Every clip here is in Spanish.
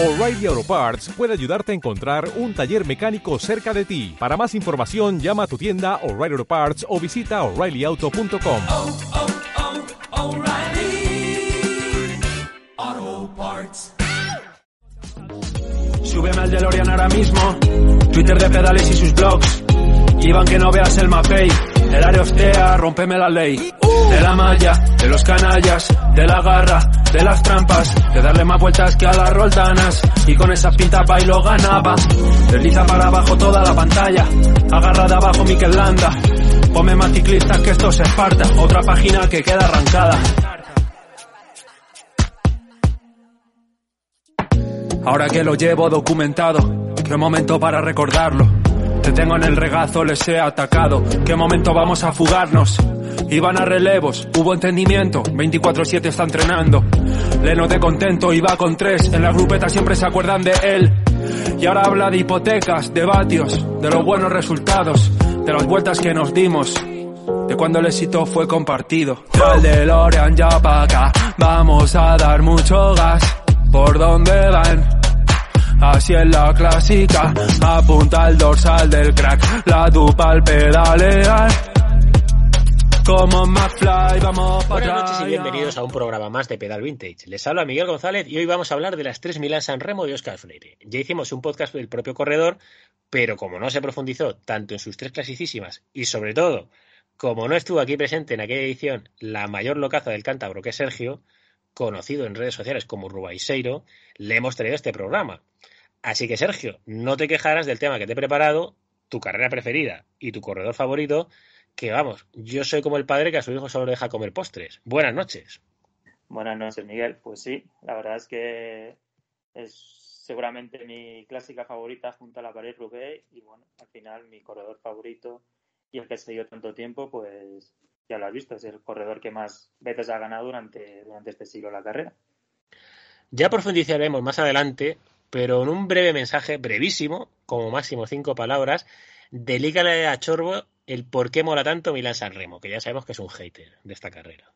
O'Reilly Auto Parts puede ayudarte a encontrar un taller mecánico cerca de ti. Para más información, llama a tu tienda O'Reilly Auto Parts o visita oreillyauto.com. oh, oh, Parts. Súbeme al DeLorean ahora mismo. Twitter de pedales y sus blogs. Iván que no veas el mapei. El área hostea, rompeme la ley. De la malla, de los canallas, de la garra, de las trampas, de darle más vueltas que a las roldanas. Y con esa pinta bailo ganaba. Desliza para abajo toda la pantalla. Agarra de abajo Mikel Landa. Ponme más ciclistas que esto se esparta. Otra página que queda arrancada. Ahora que lo llevo documentado, qué momento para recordarlo. Te tengo en el regazo, les he atacado. Qué momento vamos a fugarnos. Iban a relevos, hubo entendimiento. 24-7 está entrenando. Leno de contento, iba con tres. En la grupeta siempre se acuerdan de él. Y ahora habla de hipotecas, de vatios, de los buenos resultados, de las vueltas que nos dimos. De cuando el éxito fue compartido. Al DeLorean ya pa' acá, vamos a dar mucho gas. ¿Por dónde van? Así es la clásica, apunta al dorsal del crack, la dupa al pedalear. Como McFly, vamos para Buenas noches y bienvenidos a un programa más de Pedal Vintage. Les habla Miguel González y hoy vamos a hablar de las tres Milán San Remo de Oscar Freire. Ya hicimos un podcast del propio corredor, pero como no se profundizó tanto en sus tres clasicísimas y sobre todo, como no estuvo aquí presente en aquella edición la mayor locaza del cántabro que es Sergio, conocido en redes sociales como Rubaiseiro, le hemos traído este programa. Así que Sergio, no te quejarás del tema que te he preparado, tu carrera preferida y tu corredor favorito, que vamos, yo soy como el padre que a su hijo solo deja comer postres. Buenas noches. Buenas noches, Miguel. Pues sí, la verdad es que es seguramente mi clásica favorita junto a la pared Roubaix y bueno, al final mi corredor favorito y el que he seguido tanto tiempo, pues ya lo has visto, es el corredor que más veces ha ganado durante, durante este siglo la carrera. Ya profundizaremos más adelante, pero en un breve mensaje, brevísimo, como máximo cinco palabras, delícale a Chorbo el por qué mola tanto Milán San Remo, que ya sabemos que es un hater de esta carrera.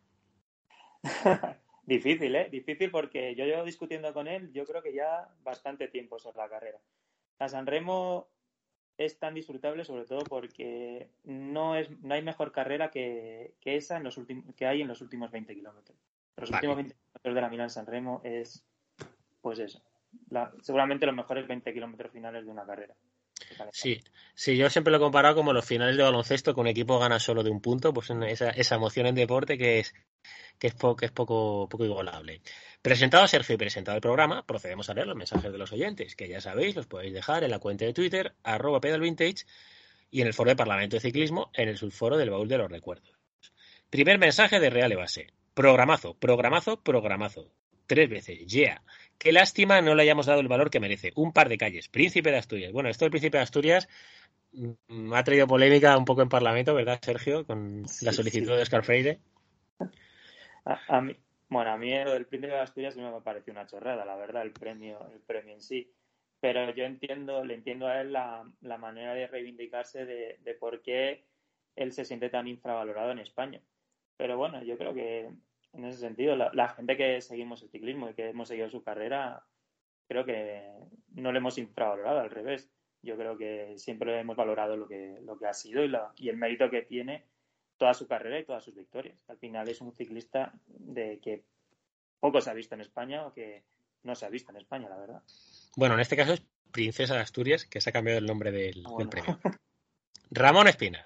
Difícil, ¿eh? Difícil porque yo llevo discutiendo con él, yo creo que ya bastante tiempo sobre la carrera. La San Remo es tan disfrutable sobre todo porque no es no hay mejor carrera que, que esa en los que hay en los últimos 20 kilómetros. Los Vale. últimos 20 kilómetros de la Milán San Remo es pues eso. La- seguramente los mejores 20 kilómetros finales de una carrera. Sí, sí, yo siempre lo he comparado como los finales de baloncesto, que un equipo gana solo de un punto, pues esa, esa emoción en deporte que es, que es, po- que es poco, poco igualable. Presentado Sergio y presentado el programa, procedemos a leer los mensajes de los oyentes, que ya sabéis, los podéis dejar en la cuenta de Twitter, arroba pedalvintage, y en el foro de Parlamento de Ciclismo, en el subforo del baúl de los recuerdos. Primer mensaje de Real Base. Programazo, programazo, programazo. Tres veces, yeah. Qué lástima no le hayamos dado el valor que merece. Un par de calles. Príncipe de Asturias. Bueno, esto del Príncipe de Asturias mm, ha traído polémica un poco en Parlamento, ¿verdad, Sergio? Con la solicitud sí. de Oscar Freire. A, a mí, bueno, a mí lo del Príncipe de Asturias no me parece una chorrada, la verdad, el premio, el premio en sí. Pero yo entiendo, le entiendo a él la, la manera de reivindicarse de, de por qué él se siente tan infravalorado en España. Pero bueno, yo creo que en ese sentido, la, la gente que seguimos el ciclismo y que hemos seguido su carrera, creo que no le hemos infravalorado, al revés. Yo creo que siempre hemos valorado lo que, lo que ha sido y, la- y el mérito que tiene toda su carrera y todas sus victorias. Al final es un ciclista de que poco se ha visto en España o que no se ha visto en España, la verdad. Bueno, en este caso es Princesa de Asturias, que se ha cambiado el nombre del, Ah, del premio. Ramón Espina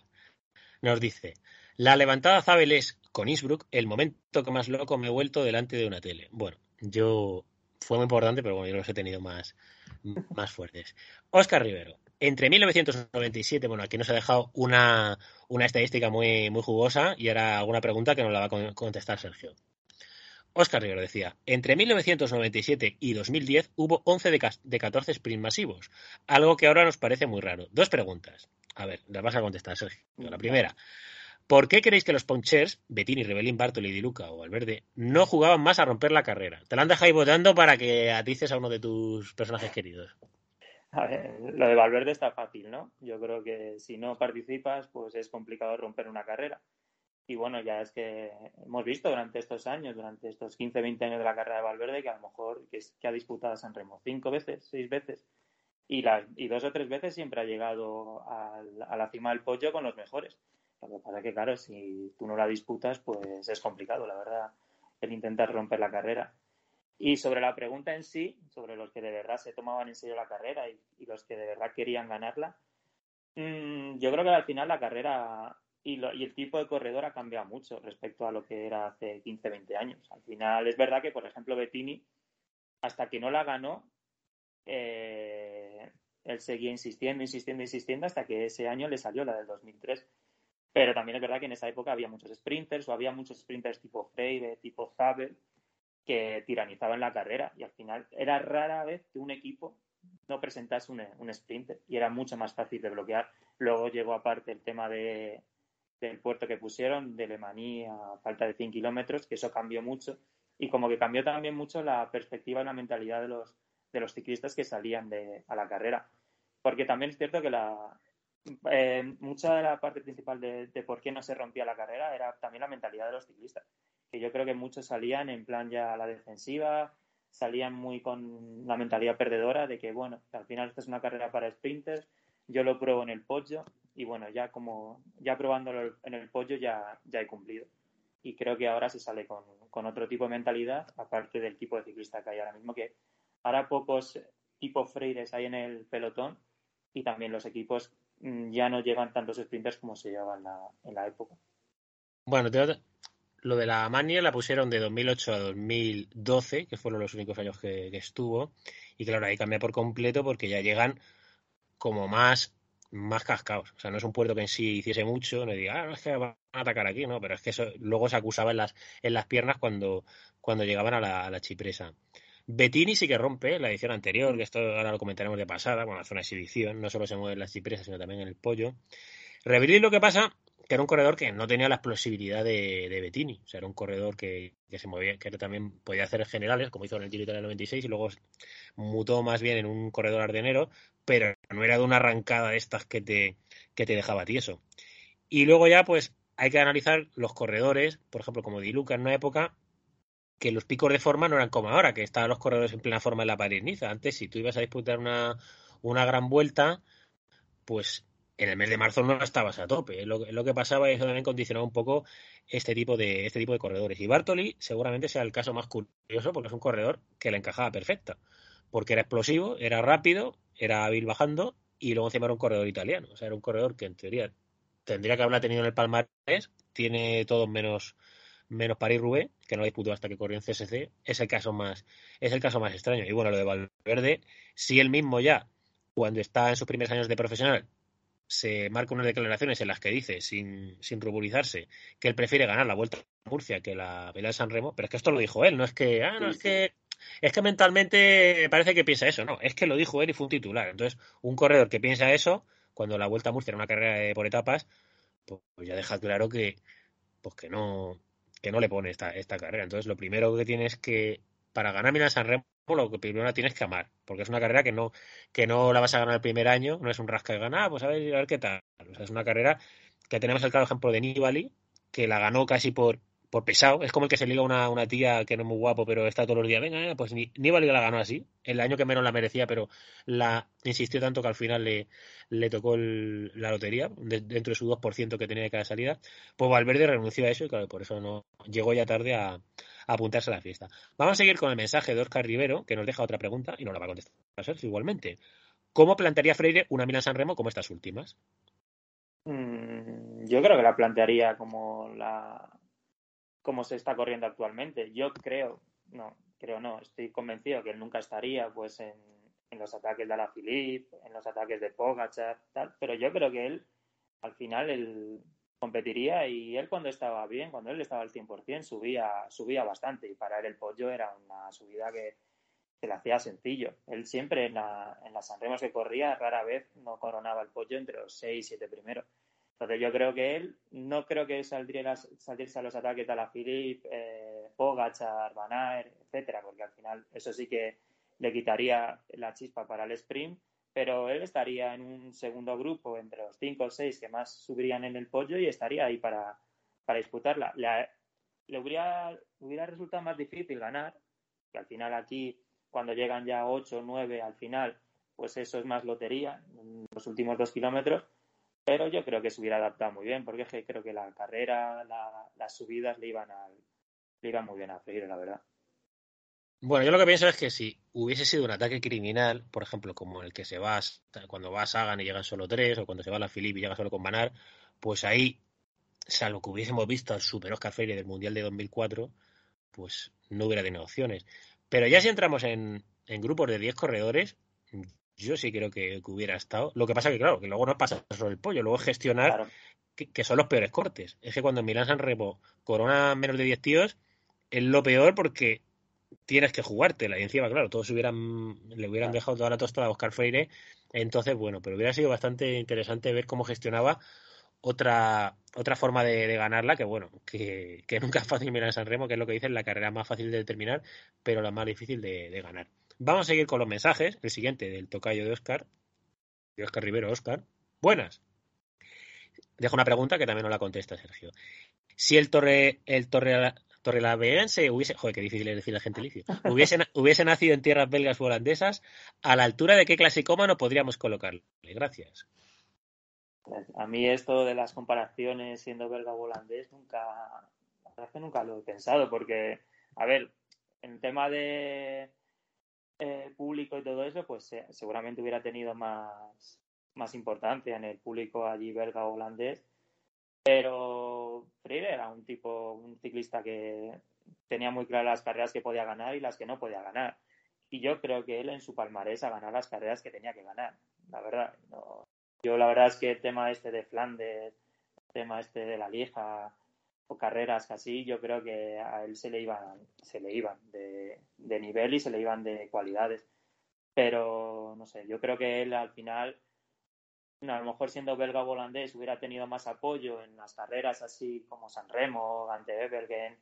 nos dice: La levantada Zabel es, con Innsbruck, el momento que más loco me he vuelto delante de una tele. Bueno, yo. Fue muy importante, pero bueno, yo los he tenido más, más fuertes. Óscar Rivero. Entre 1997, bueno, aquí nos ha dejado una, una estadística muy, muy jugosa y ahora alguna pregunta que nos la va a con- contestar Sergio. Óscar Rivero decía, entre 1997 y 2010 hubo 11 de, de 14 sprint masivos, algo que ahora nos parece muy raro. Dos preguntas. A ver, las vas a contestar, Sergio. La primera, ¿por qué creéis que los Ponchers, Bettini, Rebelín, Bartoli, Di Luca o Valverde, no jugaban más a romper la carrera? Te la han dejado ahí votando para que atices a uno de tus personajes queridos. A ver, lo de Valverde está fácil, ¿no? Yo creo que si no participas, pues es complicado romper una carrera. Y bueno, ya es que hemos visto durante estos años, durante estos 15, 20 años de la carrera de Valverde, que a lo mejor que, ha disputado San Remo cinco veces, seis veces, y, las, y dos o tres veces siempre ha llegado a, a la cima del pollo con los mejores. Lo que pasa es que, claro, si tú no la disputas, pues es complicado, la verdad, el intentar romper la carrera. Y sobre la pregunta en sí, sobre los que de verdad se tomaban en serio la carrera y, los que de verdad querían ganarla, mmm, yo creo que al final la carrera y, lo, y, el tipo de corredor ha cambiado mucho respecto a lo que era hace 15, 20 años. Al final es verdad que, por ejemplo, Bettini, hasta que no la ganó, eh, él seguía insistiendo, insistiendo, insistiendo hasta que ese año le salió la del 2003. Pero también es verdad que en esa época había muchos sprinters o había muchos sprinters tipo Freire, tipo Zabel, que tiranizaban la carrera y al final era rara vez que un equipo no presentase un, sprinter y era mucho más fácil de bloquear. Luego llegó aparte el tema de, del puerto que pusieron, de Lemaní a falta de 100 kilómetros, que eso cambió mucho y como que cambió también mucho la perspectiva y la mentalidad de los, de los ciclistas que salían de, a la carrera. Porque también es cierto que la, eh, mucha de la parte principal de, por qué no se rompía la carrera era también la mentalidad de los ciclistas. Que yo creo que muchos salían en plan ya a la defensiva, salían muy con la mentalidad perdedora de que, bueno, al final esta es una carrera para sprinters, yo lo pruebo en el pollo y bueno, ya como, ya probándolo en el pollo ya, ya he cumplido. Y creo que ahora se sale con, con otro tipo de mentalidad, aparte del tipo de ciclista que hay ahora mismo, que ahora pocos tipos freires hay en el pelotón y también los equipos ya no llevan tantos sprinters como se llevaban en la, en la época. Bueno, te, lo de la Mania la pusieron de 2008 a 2012, que fueron los únicos años que, estuvo. Y claro, ahí cambia por completo porque ya llegan como más, más cascados. O sea, no es un puerto que en sí hiciese mucho, no diga, ah, es que van a atacar aquí, no, pero es que eso luego se acusaba en las, en las piernas cuando, cuando llegaban a la, a la chipresa. Bettini sí que rompe la edición anterior, que esto ahora lo comentaremos de pasada, cuando hace una exhibición, no solo se mueve en las chipresas, sino también en el pollo. Reverdir lo que pasa que era un corredor que no tenía la explosividad de, de Bettini. O sea, era un corredor que, que, se movía, que también podía hacer generales, como hizo en el Giro del 96, y luego mutó más bien en un corredor ardenero, pero no era de una arrancada de estas que te, que te dejaba tieso. Y luego ya, pues, hay que analizar los corredores, por ejemplo, como Di Luca en una época que los picos de forma no eran como ahora, que estaban los corredores en plena forma en la París-Niza. Antes, si tú ibas a disputar una, una gran vuelta, pues en el mes de marzo no estabas a tope. Lo, lo que pasaba es que también condicionaba un poco este tipo de este tipo de corredores. Y Bartoli seguramente sea el caso más curioso porque es un corredor que le encajaba perfecta. Porque era explosivo, era rápido, era hábil bajando y luego encima era un corredor italiano. O sea, era un corredor que en teoría tendría que haberla tenido en el palmarés. Tiene todo menos menos París Roubaix, que no la disputó hasta que corrió en CSC, es el caso más es el caso más extraño. Y bueno, lo de Valverde, si él mismo ya cuando está en sus primeros años de profesional se marca unas declaraciones en las que dice, sin, sin ruborizarse, que él prefiere ganar la Vuelta a Murcia que la Pelea de San Remo, pero es que esto lo dijo él, no es que, ah, no, es que, es que mentalmente parece que piensa eso, no, es que lo dijo él y fue un titular. Entonces, un corredor que piensa eso, cuando la Vuelta a Murcia era una carrera por etapas, pues ya deja claro que, pues que no, que no le pone esta, esta carrera. Entonces, lo primero que tienes que, para ganar Milán San Remo, lo que primero la tienes que amar, porque es una carrera que no, que no la vas a ganar el primer año, no es un rasca de ganar, pues a ver, a ver qué tal. O sea, es una carrera que tenemos el claro ejemplo de Nibali, que la ganó casi por, por pesado, es como el que se liga una, una tía que no es muy guapo, pero está todos los días, venga, pues Nibali la ganó así, el año que menos la merecía, pero la insistió tanto que al final le, le tocó la lotería, de, dentro de su 2% que tenía de cada salida, pues Valverde renunció a eso y claro, por eso no llegó ya tarde a, apuntarse a la fiesta. Vamos a seguir con el mensaje de Oscar Rivero, que nos deja otra pregunta y no la va a contestar Sergio igualmente. ¿Cómo plantearía Freire una Milan San Remo como estas últimas? Mm, yo creo que la plantearía como la como se está corriendo actualmente. Yo creo, no, creo no, estoy convencido que él nunca estaría pues en, los ataques de Alaphilippe, en los ataques de Pogachar, tal, pero yo creo que él al final el, competiría y él cuando estaba bien, cuando él estaba al 100%, subía, subía bastante y para él el pollo era una subida que, que le hacía sencillo. Él siempre en, la, en las Sanremos que corría rara vez no coronaba el pollo entre los 6 y 7 primeros. Entonces yo creo que él no creo que saldría salirse a los ataques de la Philippe, eh, Pogachar, Van Aert, etcétera, porque al final eso sí que le quitaría la chispa para el sprint pero él estaría en un segundo grupo entre los cinco o seis que más subirían en el pollo y estaría ahí para, para disputarla. Le, le hubiera, hubiera resultado más difícil ganar, que al final aquí, cuando llegan ya 8 o 9 al final, pues eso es más lotería, en los últimos dos kilómetros, pero yo creo que se hubiera adaptado muy bien, porque creo que la carrera, la, las subidas le iban, a, le iban muy bien a Freire, la verdad. Bueno, yo lo que pienso es que si hubiese sido un ataque criminal, por ejemplo, como el que se va cuando va a Sagan y llegan solo tres, o cuando se va a la Philippe y llega solo con Manar, pues ahí, salvo que hubiésemos visto al Super Oscar Freire del Mundial de 2004, pues no hubiera tenido opciones. Pero ya si entramos en, en grupos de 10 corredores, yo sí creo que, que, hubiera estado. Lo que pasa que, claro, que luego no pasa sobre el pollo, luego es gestionar claro. que, que, son los peores cortes. Es que cuando en Milán San Remo corona menos de 10 tíos, es lo peor porque tienes que jugártela. Y encima, claro, todos hubieran, le hubieran dejado toda la tostada a Oscar Freire. Entonces, bueno, pero hubiera sido bastante interesante ver cómo gestionaba otra, otra forma de, de ganarla, que bueno, que, que, nunca es fácil en San Remo, que es lo que dicen, la carrera más fácil de determinar, pero la más difícil de, de ganar. Vamos a seguir con los mensajes. El siguiente del tocayo de Oscar, de Oscar Rivero. Oscar, buenas. Dejo una pregunta que también no la contesta Sergio. Si el Torre, el Torre, Torrelaveense hubiese, joder, qué difícil es decir el gentilicio, hubiese, hubiese nacido en tierras belgas o holandesas, ¿a la altura de qué clasicómano podríamos colocarle? Gracias. A mí esto de las comparaciones siendo belga o holandés nunca, nunca lo he pensado, porque, a ver, en tema de eh, público y todo eso, pues eh, seguramente hubiera tenido más, más importancia en el público allí belga o holandés. Pero Freire era un tipo, un ciclista que tenía muy claras las carreras que podía ganar y las que no podía ganar. Y yo creo que él en su palmarés ha ganado las carreras que tenía que ganar, la verdad. No, yo la verdad es que el tema este de Flandes, el tema este de la Lieja o carreras así, yo creo que a él se le iban, se le iban de, de nivel y se le iban de cualidades. Pero no sé, yo creo que él al final a lo mejor siendo belga o holandés hubiera tenido más apoyo en las carreras así como San Remo, Gante Evergen,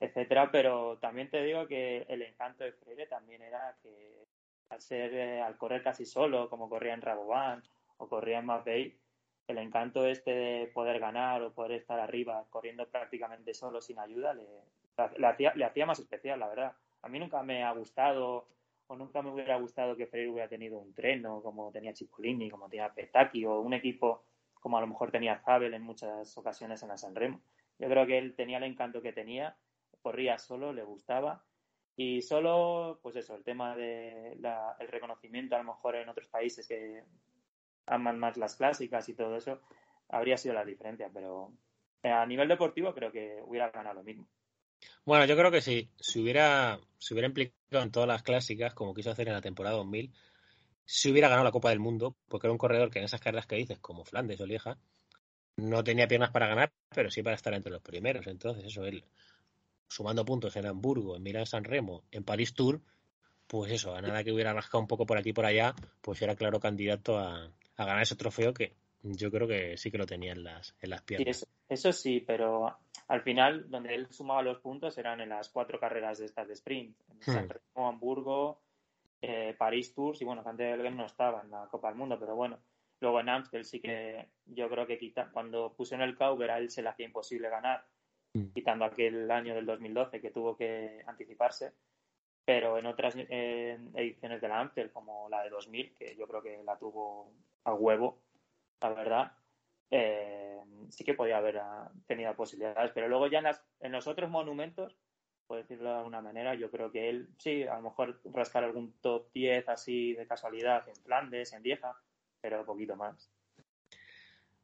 etcétera, pero también te digo que el encanto de Freire también era que al ser eh, al correr casi solo, como corría en Rabobank o corría en Mapei, el encanto este de poder ganar o poder estar arriba corriendo prácticamente solo sin ayuda le, hacía, le hacía más especial, la verdad. A mí nunca me ha gustado o nunca me hubiera gustado que Freire hubiera tenido un treno como tenía Cipollini, como tenía Petaki o un equipo como a lo mejor tenía Zabel en muchas ocasiones en la San Remo. Yo creo que él tenía el encanto que tenía, corría solo, le gustaba y solo, pues eso, el tema de la, el reconocimiento a lo mejor en otros países que aman más las clásicas y todo eso, habría sido la diferencia, pero a nivel deportivo creo que hubiera ganado lo mismo. Bueno, yo creo que sí. Si hubiera, si hubiera implicado en todas las clásicas, como quiso hacer en la temporada 2000, si hubiera ganado la Copa del Mundo, porque era un corredor que en esas carreras que dices, como Flandes o Lieja, no tenía piernas para ganar, pero sí para estar entre los primeros. Entonces, eso, él sumando puntos en Hamburgo, en Milán San Remo, en París Tour, pues eso, a nada que hubiera rascado un poco por aquí y por allá, pues era claro candidato a, a ganar ese trofeo que yo creo que sí que lo tenía en las, en las piernas. Sí, eso, eso, sí, pero al final, donde él sumaba los puntos eran en las cuatro carreras de estas de sprint. En San Remo, Hamburgo, eh, París Tours y bueno, antes Belgen no estaba en la Copa del Mundo, pero bueno. Luego en Amstel sí que yo creo que quita, cuando puso en el Cauber a él se le hacía imposible ganar, mm. quitando aquel año del 2012 que tuvo que anticiparse. Pero en otras ediciones de la Amstel, como la de 2000, que yo creo que la tuvo a huevo, la verdad, eh, sí que podía haber ah, tenido posibilidades. Pero luego ya en, las, en, los otros monumentos, por decirlo de alguna manera, yo creo que él sí, a lo mejor rascar algún top 10 así de casualidad en Flandes, en Vieja, pero poquito más.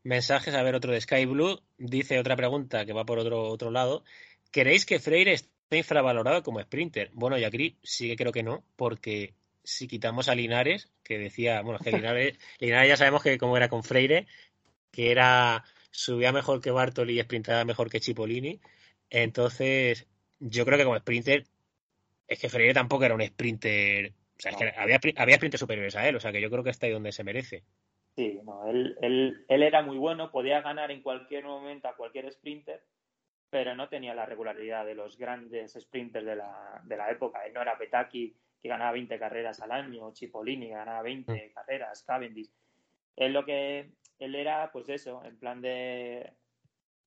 Mensajes, a ver, otro de Sky Blue. Dice otra pregunta que va por otro, otro lado. ¿Queréis que Freire infravalorado como sprinter? Bueno, y aquí sí que creo que no, porque si quitamos a Linares, que decía, bueno, es que Linares, Linares ya sabemos que como era con Freire, que era subía mejor que Bartoli y sprintaba mejor que Cipollini. Entonces, yo creo que como sprinter, es que Freire tampoco era un sprinter. O sea, es que había, había sprinters superiores a él, o sea, que yo creo que está ahí donde se merece. Sí, no, él, él, él era muy bueno, podía ganar en cualquier momento a cualquier sprinter, pero no tenía la regularidad de los grandes sprinters de la, de la época. Él no era Petaki, que ganaba 20 carreras al año, Cipollini, que ganaba 20 mm. carreras, Cavendish. Él lo que él era, pues eso, en plan de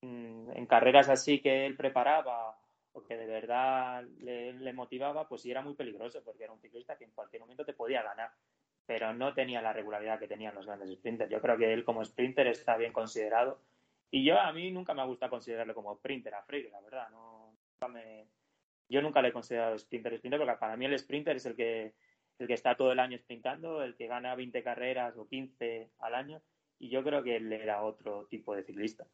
mm, en carreras así que él preparaba o que de verdad le, le motivaba, pues sí era muy peligroso, porque era un ciclista que en cualquier momento te podía ganar pero no tenía la regularidad que tenían los grandes sprinters. Yo creo que él como sprinter está bien considerado y yo a mí nunca me ha gustado considerarlo como sprinter a Freire, la verdad. No, nunca me, yo nunca le he considerado sprinter sprinter porque para mí el sprinter es el que el que está todo el año sprintando, el que gana 20 carreras o 15 al año y yo creo que él era otro tipo de ciclista.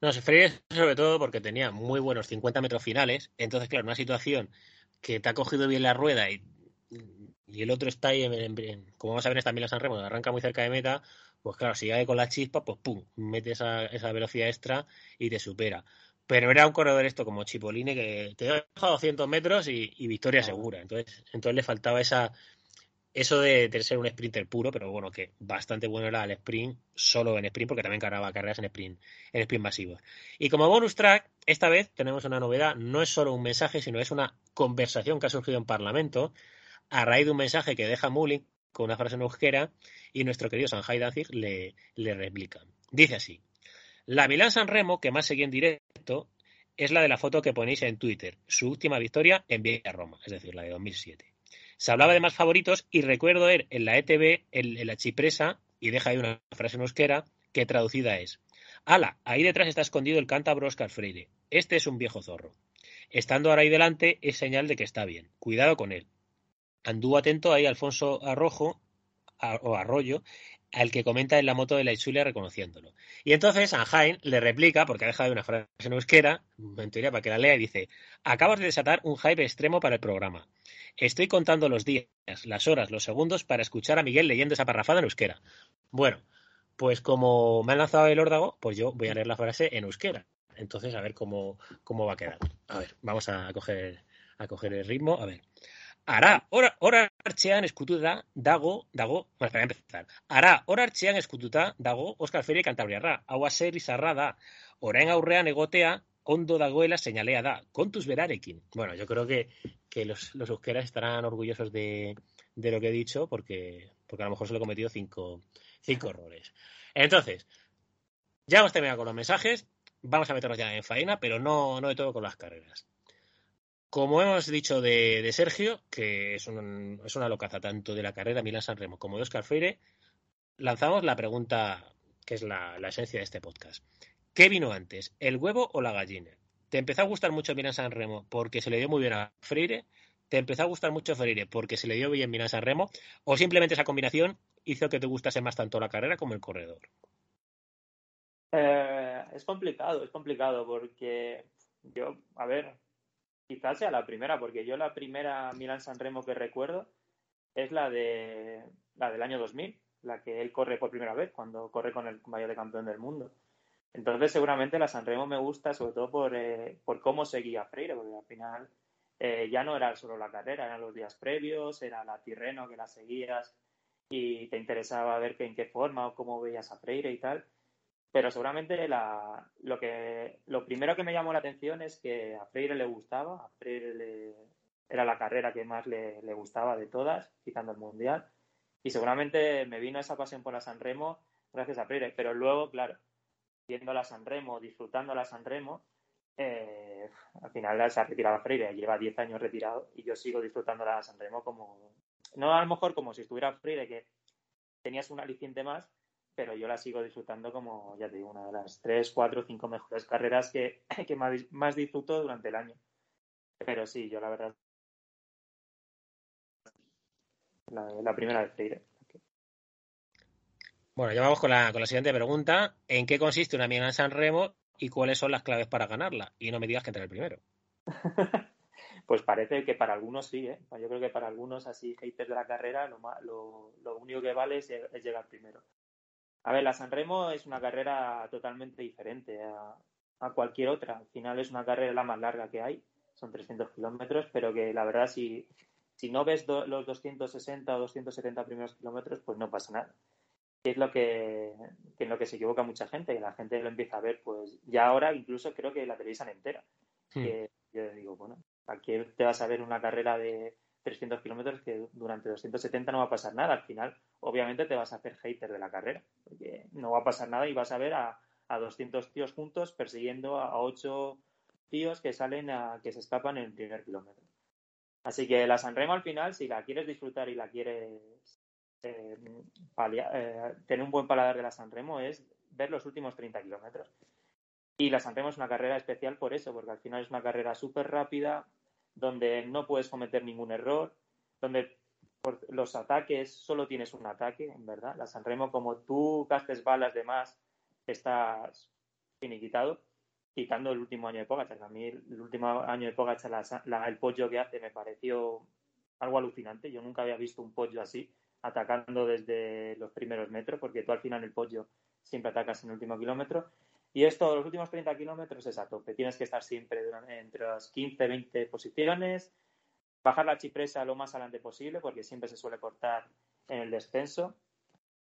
No, Freire sobre todo porque tenía muy buenos 50 metros finales, entonces claro, una situación que te ha cogido bien la rueda y y el otro está ahí, en, como vamos a ver esta Mila San Remo, arranca muy cerca de meta, pues claro, si cae con la chispa, pues pum, mete esa, esa velocidad extra y te supera. Pero era un corredor esto como Chipoline que te deja 200 metros y, victoria segura. Entonces, entonces le faltaba esa eso de, ser un sprinter puro, pero bueno, que bastante bueno era el sprint, solo en sprint, porque también cargaba carreras en sprint, en sprint masivos. Y como bonus track, esta vez tenemos una novedad, no es solo un mensaje, sino es una conversación que ha surgido en Parlamento a raíz de un mensaje que deja Mullin con una frase en euskera y nuestro querido Sanjay Danzig le, replica. Dice así, la Milán San Remo que más seguí en directo es la de la foto que ponéis en Twitter, su última victoria en Villa Roma, es decir, la de 2007. Se hablaba de más favoritos y recuerdo ver en la ETV, en, la chipresa, y deja ahí una frase en euskera, que traducida es, ala, ahí detrás está escondido el cántabro Oscar Freire. Este es un viejo zorro. Estando ahora ahí delante es señal de que está bien. Cuidado con él anduvo atento ahí Alfonso Arrojo o Arroyo, al que comenta en la moto de la Izulia reconociéndolo. Y entonces Anjain le replica, porque ha dejado una frase en euskera, en teoría para que la lea, y dice, acabas de desatar un hype extremo para el programa. Estoy contando los días, las horas, los segundos para escuchar a Miguel leyendo esa parrafada en euskera. Bueno, pues como me han lanzado el órdago, pues yo voy a leer la frase en euskera. Entonces, a ver cómo, cómo va a quedar. A ver, vamos a coger, a coger el ritmo. A ver. Ara, ora, ora artxean eskututa dago, dago, bueno, para empezar. Ara, ora artxean eskututa dago Oskar Freire kantabriarra. Hau zer izarra da. Orain aurrean egotea ondo dagoela señalea da. Kontuz berarekin. Bueno, yo creo que, que los, los euskeras estarán orgullosos de, de lo que he dicho porque, porque a lo mejor solo he cometido cinco, cinco errores. Entonces, ya hemos terminado con los mensajes. Vamos a meternos ya en faena, pero no, no de todo con las carreras. Como hemos dicho de, Sergio, que es, una locaza tanto de la carrera Milán-San Remo como de Oscar Freire, lanzamos la pregunta que es la, esencia de este podcast. ¿Qué vino antes, el huevo o la gallina? ¿Te empezó a gustar mucho Milán-San Remo porque se le dio muy bien a Freire? ¿Te empezó a gustar mucho Freire porque se le dio bien Milán-San Remo? ¿O simplemente esa combinación hizo que te gustase más tanto la carrera como el corredor? Eh, es complicado, es complicado porque yo, a ver, quizás sea la primera, porque yo la primera Milan San Remo que recuerdo es la de la del año 2000, la que él corre por primera vez cuando corre con el mayor de campeón del mundo. Entonces, seguramente la San Remo me gusta sobre todo por, eh, por cómo seguía Freire, porque al final eh, ya no era solo la carrera, eran los días previos, era la Tirreno que la seguías y te interesaba ver que, en qué forma o cómo veías a Freire y tal. Pero seguramente la, lo, que, lo primero que me llamó la atención es que a Freire le gustaba, a Freire era la carrera que más le, le, gustaba de todas, quitando el Mundial. Y seguramente me vino esa pasión por la San Remo gracias a Freire. Pero luego, claro, viendo la San Remo, disfrutando la San Remo, eh, al final se ha retirado Freire, lleva 10 años retirado y yo sigo disfrutando la San Remo como, no a lo mejor como si estuviera Freire, que tenías un aliciente más, pero yo la sigo disfrutando como, ya te digo, una de las tres, cuatro, cinco mejores carreras que, que más, disfruto durante el año. Pero sí, yo la verdad. La, primera de Freire. Bueno, ya vamos con la, con la siguiente pregunta. ¿En qué consiste una Milán San Remo y cuáles son las claves para ganarla? Y no me digas que entre el primero. pues parece que para algunos sí, ¿eh? Yo creo que para algunos así haters de la carrera lo, lo, lo único que vale es, es llegar primero. A ver, la Sanremo es una carrera totalmente diferente a, cualquier otra. Al final es una carrera la más larga que hay, son 300 kilómetros, pero que la verdad si, si no ves los 260 o 270 primeros kilómetros, pues no pasa nada. Y es lo que, que, en lo que se equivoca mucha gente, que la gente lo empieza a ver, pues ya ahora incluso creo que la televisan entera. Hmm. Que yo digo, bueno, aquí te vas a ver una carrera de 300 kilómetros que durante 270 no va a pasar nada. Al final, obviamente, te vas a hacer hater de la carrera, porque no va a pasar nada y vas a ver a, a 200 tíos juntos persiguiendo a 8 tíos que salen a, que se escapan en el primer kilómetro. Así que la Sanremo al final, si la quieres disfrutar y la quieres eh, eh, tener un buen paladar de la Sanremo, es ver los últimos 30 kilómetros. Y la Sanremo es una carrera especial por eso, porque al final es una carrera súper rápida, donde no puedes cometer ningún error, donde por los ataques solo tienes un ataque, en verdad. La Sanremo, como tú gastes balas de más, estás finiquitado quitando el último año de Pogachar. A mí el último año de Pogachar, el pollo que hace me pareció algo alucinante. Yo nunca había visto un pollo así, atacando desde los primeros metros, porque tú al final el pollo siempre atacas en el último kilómetro. Y esto, los últimos 30 kilómetros es a tope. Tienes que estar siempre entre las 15, 20 posiciones, bajar la chipresa lo más adelante posible, porque siempre se suele cortar en el descenso.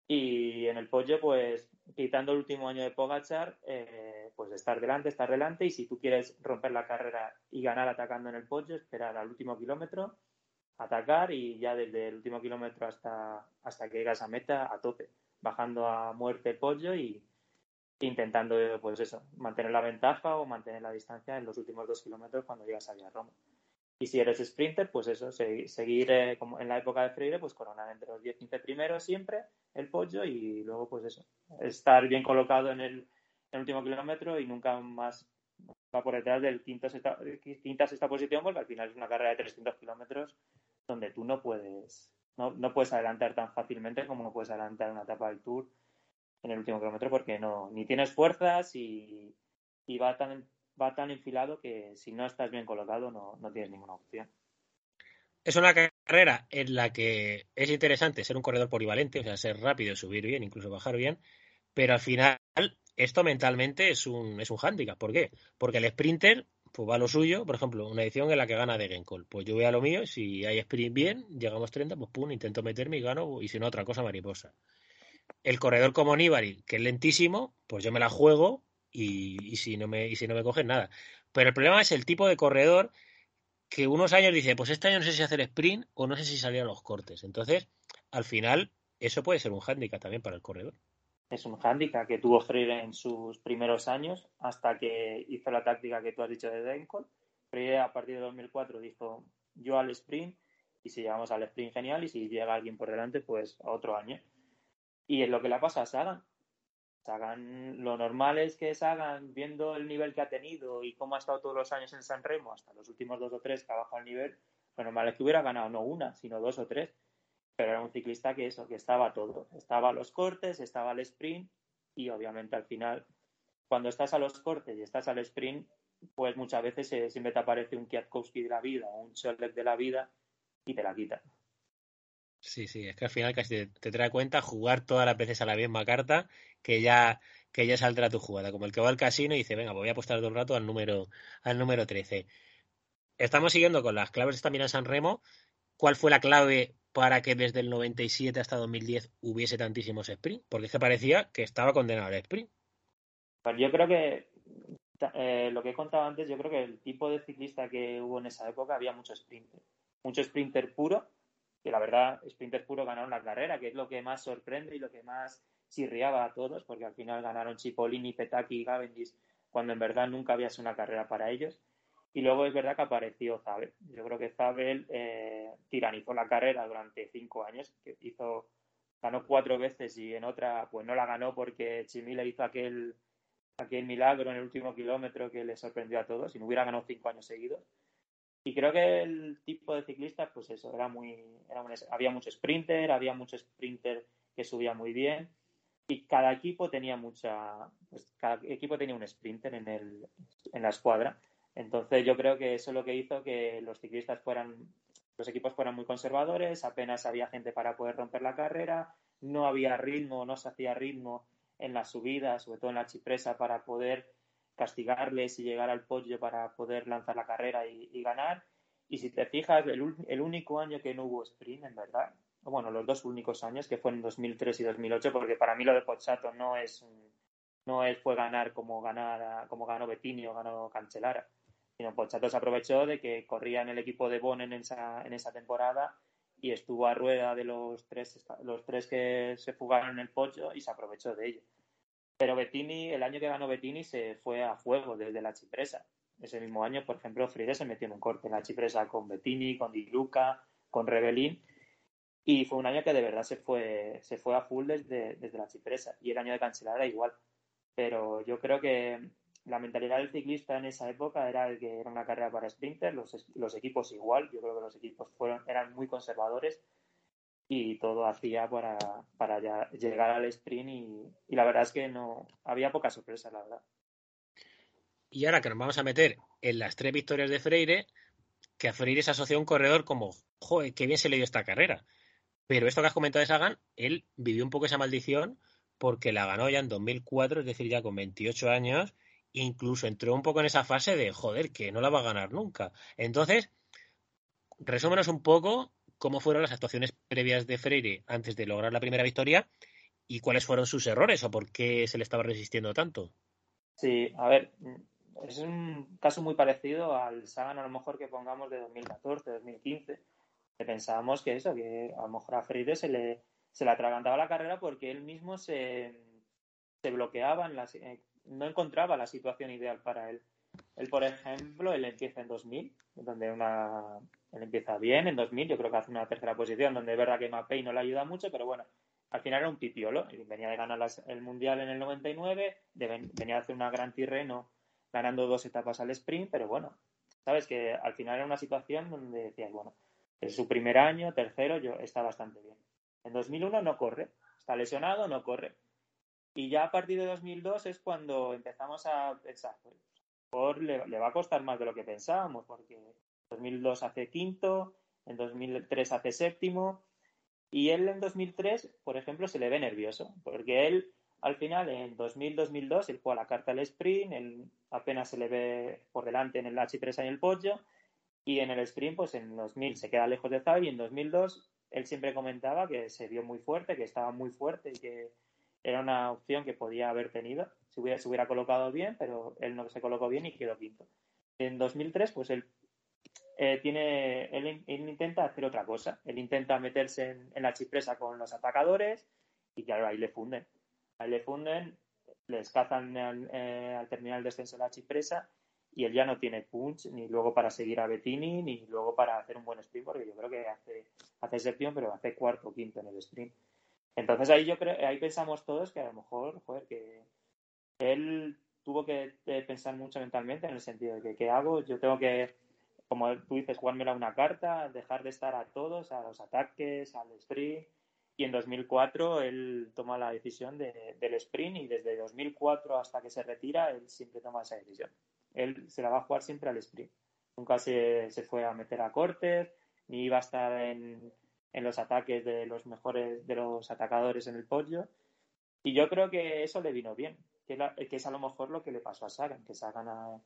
Y en el pollo, pues quitando el último año de Pogachar, eh, pues estar delante, estar delante. Y si tú quieres romper la carrera y ganar atacando en el pollo, esperar al último kilómetro, atacar y ya desde el último kilómetro hasta, hasta que llegas a meta a tope, bajando a muerte el pollo y intentando, pues eso, mantener la ventaja o mantener la distancia en los últimos dos kilómetros cuando llegas a Roma. Y si eres sprinter, pues eso, seguir eh, como en la época de Freire, pues coronar entre los 10-15 primeros siempre el pollo y luego, pues eso, estar bien colocado en el, último kilómetro y nunca más va por detrás del quinto sexta, quinta sexta posición, porque al final es una carrera de 300 kilómetros donde tú no puedes, no, no puedes adelantar tan fácilmente como puedes adelantar una etapa del Tour en el último kilómetro porque no, ni tienes fuerzas y, y va tan va tan enfilado que si no estás bien colocado no, no tienes ninguna opción. Es una carrera en la que es interesante ser un corredor polivalente, o sea, ser rápido, subir bien, incluso bajar bien, pero al final esto mentalmente es un, es un hándicap. ¿Por qué? Porque el sprinter pues va a lo suyo, por ejemplo, una edición en la que gana de Gencol. Pues yo voy a lo mío, si hay sprint bien, llegamos 30, pues pum, intento meterme y gano, y si no, otra cosa mariposa. El corredor como Nibari, que es lentísimo, pues yo me la juego y, si no me, y si no me cogen nada. Pero el problema es el tipo de corredor que unos años dice, pues este año no sé si hacer sprint o no sé si salir a los cortes. Entonces, al final, eso puede ser un hándicap también para el corredor. Es un hándicap que tuvo Freire en sus primeros años hasta que hizo la táctica que tú has dicho de Denkol. Freire a partir de 2004 dijo yo al sprint y si llegamos al sprint genial y si llega alguien por delante pues a otro año. Y es lo que le pasa a Sagan. Sagan, lo normal es que Sagan, viendo el nivel que ha tenido y cómo ha estado todos los años en San Remo, hasta los últimos dos o tres que ha bajado el nivel, lo normal es que hubiera ganado no una, sino dos o tres. Pero era un ciclista que eso, que estaba todo. Estaba los cortes, estaba al sprint y obviamente al final, cuando estás a los cortes y estás al sprint, pues muchas veces eh, siempre te aparece un Kwiatkowski de la vida o un Scholek de la vida y te la quita. Sí, sí, es que al final casi te, trae cuenta jugar todas las veces a la misma carta que ya, que ya saldrá tu jugada. Como el que va al casino y dice, venga, pues voy a apostar todo el rato al número, al número 13. Estamos siguiendo con las claves también en San Remo. ¿Cuál fue la clave para que desde el 97 hasta 2010 hubiese tantísimos sprint? Porque es que parecía que estaba condenado al sprint. Pues yo creo que eh, lo que he contado antes, yo creo que el tipo de ciclista que hubo en esa época había mucho sprinter. Mucho sprinter puro que la verdad, sprinters puro ganaron la carrera, que es lo que más sorprende y lo que más chirriaba a todos, porque al final ganaron Cipollini, Petaki y Cavendish, cuando en verdad nunca había sido una carrera para ellos. Y luego es verdad que apareció Zabel. Yo creo que Zabel eh, tiranizó la carrera durante cinco años, que hizo, ganó cuatro veces y en otra pues no la ganó porque Chimile hizo aquel, aquel milagro en el último kilómetro que le sorprendió a todos y no hubiera ganado cinco años seguidos. Y creo que el tipo de ciclistas, pues eso, era muy, había mucho sprinter, había mucho sprinter que subía muy bien y cada equipo tenía mucha, pues cada equipo tenía un sprinter en, el, en la escuadra. Entonces yo creo que eso es lo que hizo que los ciclistas fueran, los equipos fueran muy conservadores, apenas había gente para poder romper la carrera, no había ritmo, no se hacía ritmo en las subidas, sobre todo en la chipresa, para poder castigarles y llegar al pollo para poder lanzar la carrera y, ganar. Y si te fijas, el, único año que no hubo sprint, en verdad, bueno, los dos únicos años, que fueron 2003 y 2008, porque para mí lo de Pochato no es no es, fue ganar como ganar como ganó Bettini o ganó Cancelara, sino Pochato se aprovechó de que corría en el equipo de Bonen en esa, en esa temporada y estuvo a rueda de los tres, los tres que se fugaron en el pollo y se aprovechó de ello. Pero Bettini, el año que ganó Bettini, se fue a fuego desde la Chipresa. Ese mismo año, por ejemplo, Freire se metió en un corte en la Chipresa con Bettini, con Di Luca, con Rebelín. Y fue un año que de verdad se fue, se fue a full desde, desde la Chipresa. Y el año de Cancelara igual. Pero yo creo que la mentalidad del ciclista en esa época era que era una carrera para sprinter, los, los equipos igual. Yo creo que los equipos fueron, eran muy conservadores y todo hacía para, para ya llegar al sprint y, y, la verdad es que no había poca sorpresa, la verdad. Y ahora que nos vamos a meter en las tres victorias de Freire, que a Freire se asoció a un corredor como, joder, qué bien se le dio esta carrera. Pero esto que has comentado de Sagan, él vivió un poco esa maldición porque la ganó ya en 2004, es decir, ya con 28 años, e incluso entró un poco en esa fase de, joder, que no la va a ganar nunca. Entonces, resúmenos un poco cómo fueron las actuaciones previas de Freire antes de lograr la primera victoria y cuáles fueron sus errores o por qué se le estaba resistiendo tanto. Sí, a ver, es un caso muy parecido al Sagan a lo mejor que pongamos de 2014, 2015, que pensábamos que eso, que a lo mejor a Freire se le, se le atragantaba la carrera porque él mismo se, se bloqueaba, en eh, no encontraba la situación ideal para él. Él, por ejemplo, él empieza en 2000, donde una, él empieza bien en 2000, yo creo que hace una tercera posición, donde es verdad que Mapei no le ayuda mucho, pero bueno, al final era un pipiolo. Venía de ganar el Mundial en el 99, de, venía de hacer una gran tirreno ganando dos etapas al sprint, pero bueno, sabes que al final era una situación donde decías, bueno, es su primer año, tercero, yo está bastante bien. En 2001 no corre, está lesionado, no corre. Y ya a partir de 2002 es cuando empezamos a pensar, por le, va a costar más de lo que pensábamos, porque en 2002 hace quinto, en 2003 hace séptimo, y él en 2003, por ejemplo, se le ve nervioso, porque él al final en 2000-2002 él juega la carta al sprint, él apenas se le ve por delante en el H3 y el pollo, y en el sprint, pues en 2000 se queda lejos de Zavi, y en 2002 él siempre comentaba que se vio muy fuerte, que estaba muy fuerte y que era una opción que podía haber tenido si hubiera, se hubiera colocado bien, pero él no se colocó bien y quedó quinto. En 2003, pues él eh, tiene, él, él, intenta hacer otra cosa. Él intenta meterse en, en, la chipresa con los atacadores y claro, ahí le funden. Ahí le funden, les cazan al, eh, al terminar el descenso de la chipresa y él ya no tiene punch ni luego para seguir a Bettini ni luego para hacer un buen sprint porque yo creo que hace, hace séptimo pero hace cuarto o quinto en el sprint. Entonces ahí yo creo, ahí pensamos todos que a lo mejor, joder, que él tuvo que pensar mucho mentalmente en el sentido de que, ¿qué hago? Yo tengo que, como tú dices, jugármela una carta, dejar de estar a todos, a los ataques, al sprint. Y en 2004 él toma la decisión de, del sprint y desde 2004 hasta que se retira, él siempre toma esa decisión. Él se la va a jugar siempre al sprint. Nunca se, se fue a meter a cortes, ni iba a estar en, en los ataques de los mejores, de los atacadores en el podio. Y yo creo que eso le vino bien, que, la, que, es a lo mejor lo que le pasó a Sagan, que Sagan a,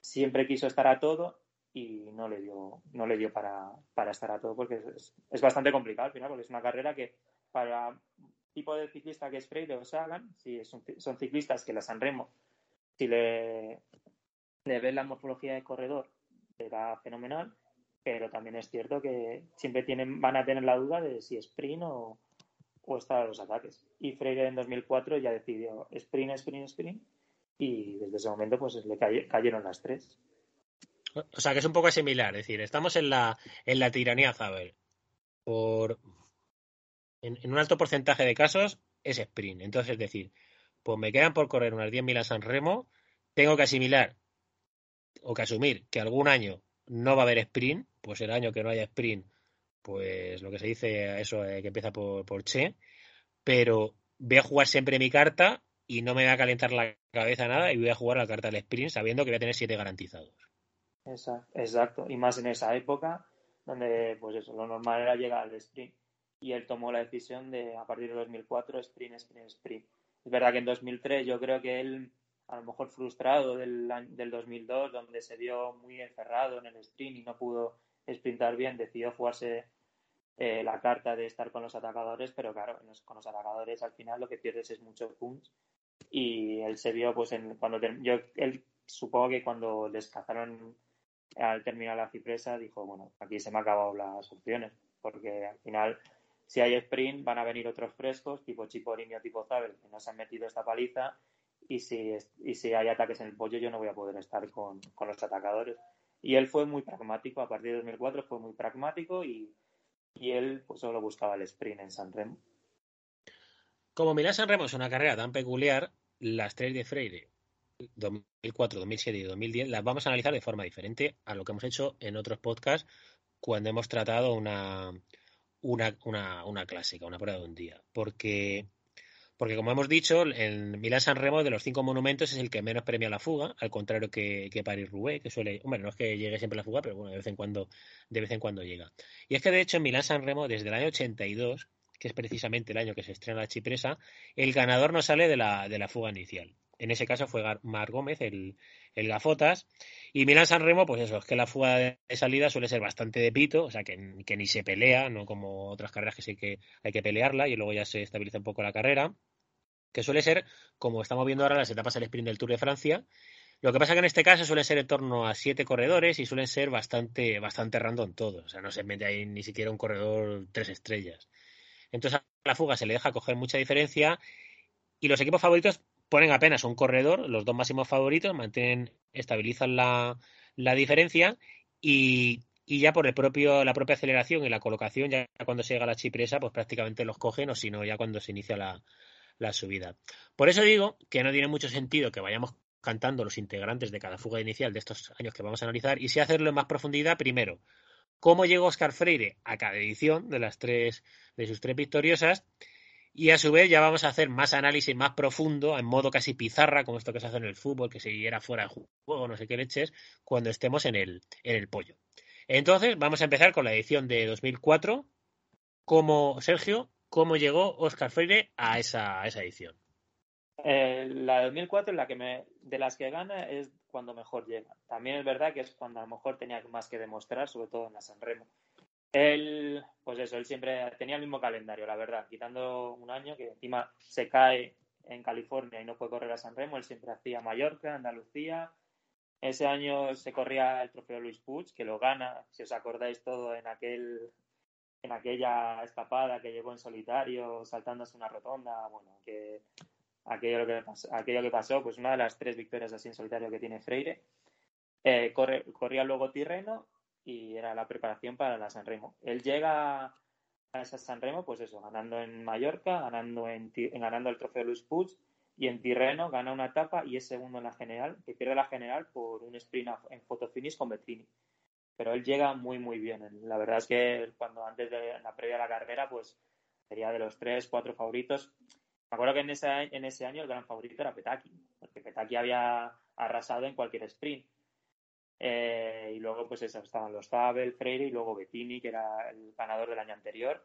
siempre quiso estar a todo y no le dio, no le dio para, para estar a todo porque es, es, bastante complicado al final, porque es una carrera que para tipo de ciclista que es Freire o Sagan, si son, son ciclistas que la San Remo, si le, le ves la morfología de corredor, le fenomenal, pero también es cierto que siempre tienen, van a tener la duda de si sprint o, o estar a los ataques. Y Freire en 2004 ya decidió sprint, sprint, sprint y desde ese momento pues le cayeron las tres. O sea que es un poco similar, es decir, estamos en la, en la tiranía Zabel. Por, en, en, un alto porcentaje de casos es sprint. Entonces, es decir, pues me quedan por correr unas 10.000 a San Remo, tengo que asimilar o que asumir que algún año no va a haber sprint, pues el año que no haya sprint pues lo que se dice, eso eh, que empieza por, por Che, pero voy a jugar siempre mi carta y no me va a calentar la cabeza nada y voy a jugar la carta del sprint sabiendo que voy a tener siete garantizados. Exacto, y más en esa época donde pues eso, lo normal era llegar al sprint y él tomó la decisión de a partir de 2004 sprint, sprint, sprint. Es verdad que en 2003 yo creo que él a lo mejor frustrado del, del 2002 donde se vio muy encerrado en el sprint y no pudo sprintar bien, decidió jugarse eh, la carta de estar con los atacadores, pero claro, con los atacadores al final lo que pierdes es mucho punch. Y él se vio pues en, cuando yo él supongo que cuando les cazaron al terminar la cipresa dijo bueno aquí se me han acabado las opciones porque al final si hay sprint van a venir otros frescos, tipo Chiporini o tipo Zabel, que no se han metido esta paliza, y si, y si hay ataques en el pollo yo no voy a poder estar con, con los atacadores. Y él fue muy pragmático, a partir de 2004 fue muy pragmático y, y él pues, solo buscaba el sprint en San Remo. Como Milán San Remo es una carrera tan peculiar, las tres de Freire, 2004, 2007 y 2010, las vamos a analizar de forma diferente a lo que hemos hecho en otros podcasts cuando hemos tratado una, una, una, una clásica, una prueba de un día. Porque, porque como hemos dicho, el Milán San Remo de los cinco monumentos es el que menos premia la fuga, al contrario que, que París-Roubaix, que suele, bueno, no es que llegue siempre la fuga, pero bueno, de vez en cuando, de vez en cuando llega. Y es que de hecho en Milán San Remo, desde el año 82, que es precisamente el año que se estrena la Chipresa, el ganador no sale de la, de la fuga inicial. En ese caso fue Mar Gómez, el, el Gafotas. Y Milán San Remo, pues eso, es que la fuga de salida suele ser bastante de pito, o sea, que, que, ni se pelea, no como otras carreras que sí que hay que pelearla y luego ya se estabiliza un poco la carrera. Que suele ser, como estamos viendo ahora, las etapas del sprint del Tour de Francia. Lo que pasa que en este caso suele ser en torno a siete corredores y suelen ser bastante, bastante random todos. O sea, no se mete ahí ni siquiera un corredor tres estrellas. Entonces a la fuga se le deja coger mucha diferencia y los equipos favoritos ponen apenas un corredor, los dos máximos favoritos, mantienen, estabilizan la, la diferencia y, y, ya por el propio, la propia aceleración y la colocación, ya cuando se llega a la chipresa, pues prácticamente los cogen o si no, ya cuando se inicia la, la subida. Por eso digo que no tiene mucho sentido que vayamos cantando los integrantes de cada fuga inicial de estos años que vamos a analizar y si hacerlo en más profundidad, primero, cómo llegó Oscar Freire a cada edición de las tres, de sus tres victoriosas. Y a su vez ya vamos a hacer más análisis más profundo, en modo casi pizarra, como esto que se hace en el fútbol, que si era fuera de juego, no sé qué leches, cuando estemos en el, en el pollo. Entonces, vamos a empezar con la edición de 2004. Como, Sergio, ¿cómo llegó Oscar Freire a esa, esa edición? Eh, la de 2004, la que me, de las que gana, es cuando mejor llega. También es verdad que es cuando a lo mejor tenía más que demostrar, sobre todo en la San Remo. Él, pues eso, él siempre tenía el mismo calendario, la verdad, quitando un año que encima se cae en California y no puede correr a San Remo, él siempre hacía Mallorca, Andalucía. Ese año se corría el trofeo Luis Puig, que lo gana, si os acordáis todo, en aquel en aquella escapada que llegó en solitario, saltándose una rotonda, bueno, que aquello que, pasó, aquello que pasó, pues una de las tres victorias así en solitario que tiene Freire. Eh, corre, corría luego Tirreno y era la preparación para la San Remo. Él llega a esa San Remo, pues eso, ganando en Mallorca, ganando, en, en ganando el trofeo Luis Puig y en Tirreno gana una etapa y es segundo en la general, que pierde la general por un sprint en fotofinish con Bettini. Pero él llega muy, muy bien. La verdad es que cuando antes de la previa a la carrera, pues sería de los tres, cuatro favoritos. Me acuerdo que en ese, en ese año el gran favorito era Petaki, porque Petaki había arrasado en cualquier sprint. Eh, y luego, pues eso, estaban los Zabel, Freire y luego Bettini, que era el ganador del año anterior.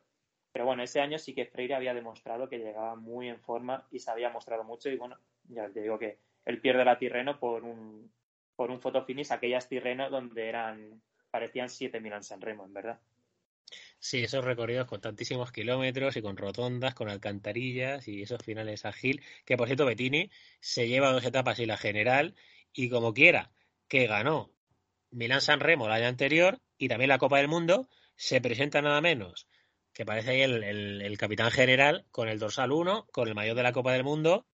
Pero bueno, ese año sí que Freire había demostrado que llegaba muy en forma y se había mostrado mucho. Y bueno, ya te digo que él pierde la Tirreno por un, por un fotofinish, aquellas Tirreno donde eran parecían 7.000 en San Remo, en verdad. Sí, esos recorridos con tantísimos kilómetros y con rotondas, con alcantarillas y esos finales ágil, que por cierto Bettini se lleva dos etapas y la general y como quiera que ganó Milán San Remo el año anterior y también la Copa del Mundo, se presenta nada menos que parece ahí el, capitán general con el dorsal 1, con el mayor de la Copa del Mundo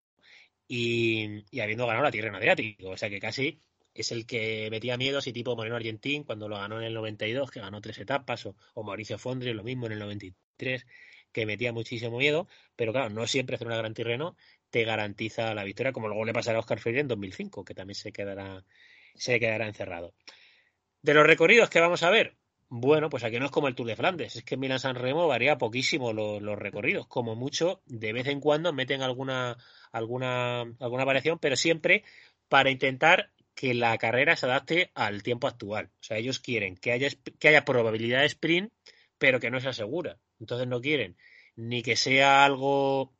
y, y habiendo ganado la Tierra Adriático. O sea que casi es el que metía miedo, así tipo Moreno Argentín, cuando lo ganó en el 92, que ganó tres etapas, o, o Mauricio Fondri, lo mismo en el 93, que metía muchísimo miedo, pero claro, no siempre hacer una gran tirreno te garantiza la victoria, como luego le pasará a Oscar Freire en 2005, que también se quedará, se quedará encerrado. De los recorridos que vamos a ver, bueno, pues aquí no es como el Tour de Flandes, es que en Milán San Remo varía poquísimo los, los recorridos, como mucho, de vez en cuando meten alguna, alguna, alguna variación, pero siempre para intentar que la carrera se adapte al tiempo actual. O sea, ellos quieren que haya, que haya probabilidad de sprint, pero que no se asegura. Entonces no quieren ni que sea algo,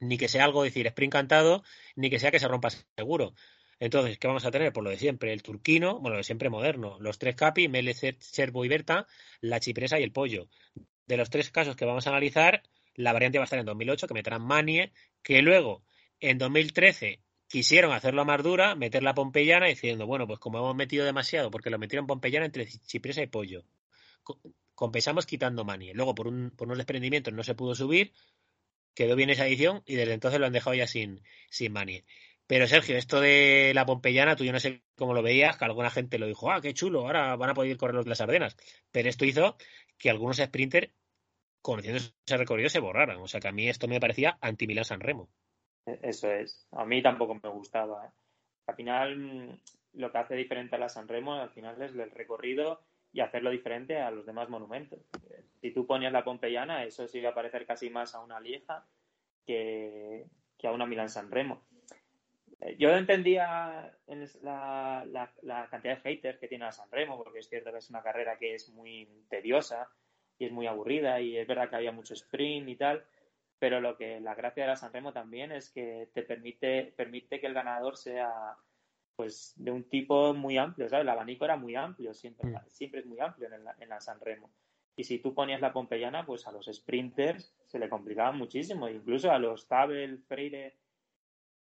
ni que sea algo decir sprint cantado, ni que sea que se rompa seguro. Entonces, ¿qué vamos a tener? Por lo de siempre, el turquino, bueno, lo de siempre moderno, los tres capi, Mele, Servo y Berta, la chipresa y el pollo. De los tres casos que vamos a analizar, la variante va a estar en 2008, que meterán Manie, que luego en 2013 quisieron hacerlo más dura, meter la pompeyana diciendo, bueno, pues como hemos metido demasiado, porque lo metieron pompeyana entre chipresa y pollo. compensamos quitando Mani. Luego, por, un, por unos desprendimientos, no se pudo subir, quedó bien esa edición y desde entonces lo han dejado ya sin, sin Mani. Pero Sergio, esto de la Pompeyana, tú yo no sé cómo lo veías, que alguna gente lo dijo, ah, qué chulo, ahora van a poder correr los de las Ardenas. Pero esto hizo que algunos sprinters, conociendo ese recorrido, se borraran. O sea que a mí esto me parecía anti-Milán San Remo. E-, Eso es. A mí tampoco me gustaba. ¿eh? Al final, lo que hace diferente a la San Remo, al final es el recorrido y hacerlo diferente a los demás monumentos. Si tú ponías la Pompeyana, eso sí iba a parecer casi más a una Lieja que, que a una Milán San Remo. Eh, Yo entendía en la, la- la cantidad de haters que tiene la San Remo, porque es cierto que es una carrera que es muy tediosa y es muy aburrida y es verdad que había mucho sprint y tal, pero lo que la gracia de la San Remo también es que te permite, permite que el ganador sea pues de un tipo muy amplio, ¿sabes? El abanico era muy amplio, siempre, Mm. siempre es muy amplio en la, en la San Remo. Y si tú ponías la Pompeyana, pues a los sprinters se le complicaba muchísimo, incluso a los Tabel, Freire,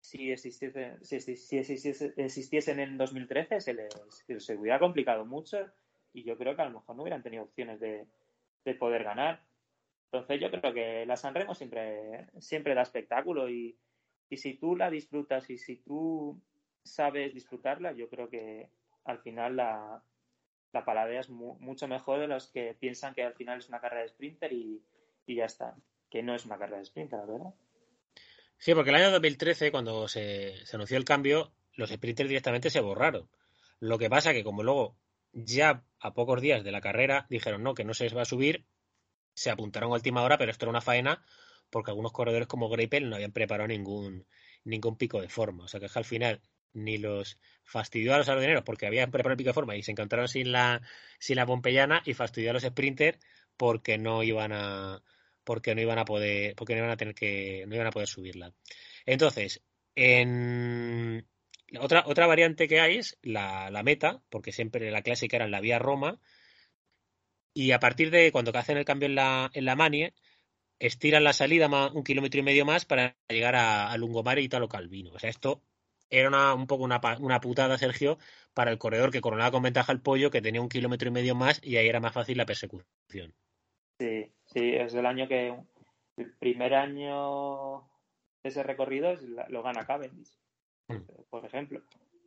si existiesen, si, exi- si existiese- existiesen en 2013, se les, se hubiera complicado mucho y yo creo que a lo mejor no hubieran tenido opciones de, de poder ganar. Entonces yo creo que la San Remo siempre, siempre da espectáculo y, y si tú la disfrutas y si tú sabes disfrutarla, yo creo que al final la, la paladeas mu- mucho mejor de los que piensan que al final es una carrera de sprinter y, y ya está. Que no es una carrera de sprinter, la verdad. Sí, porque el año 2013, cuando se, anunció el cambio, los sprinters directamente se borraron. Lo que pasa que como luego, ya a pocos días de la carrera, dijeron no, que no se va a subir, se apuntaron a última hora, pero esto era una faena porque algunos corredores como Greipel no habían preparado ningún, ningún pico de forma. O sea que al final ni los fastidió a los ardeneros porque habían preparado el pico de forma y se encontraron sin la, sin la Pompeyana y fastidió a los sprinters porque no iban a porque no iban a poder porque no iban a tener que no iban a poder subirla. Entonces, en otra, otra variante que hay es la, la meta, porque siempre la clásica era en la vía Roma, y a partir de cuando hacen el cambio en la, en la Manie, estiran la salida un kilómetro y medio más para llegar a, a Lungomare y Italo Calvino. O sea, esto era una, un poco una, una putada, Sergio, para el corredor que coronaba con ventaja al pollo, que tenía un kilómetro y medio más y ahí era más fácil la persecución. Sí, sí, es el año que el primer año de ese recorrido es la- lo gana Cavendish, Mm. por ejemplo,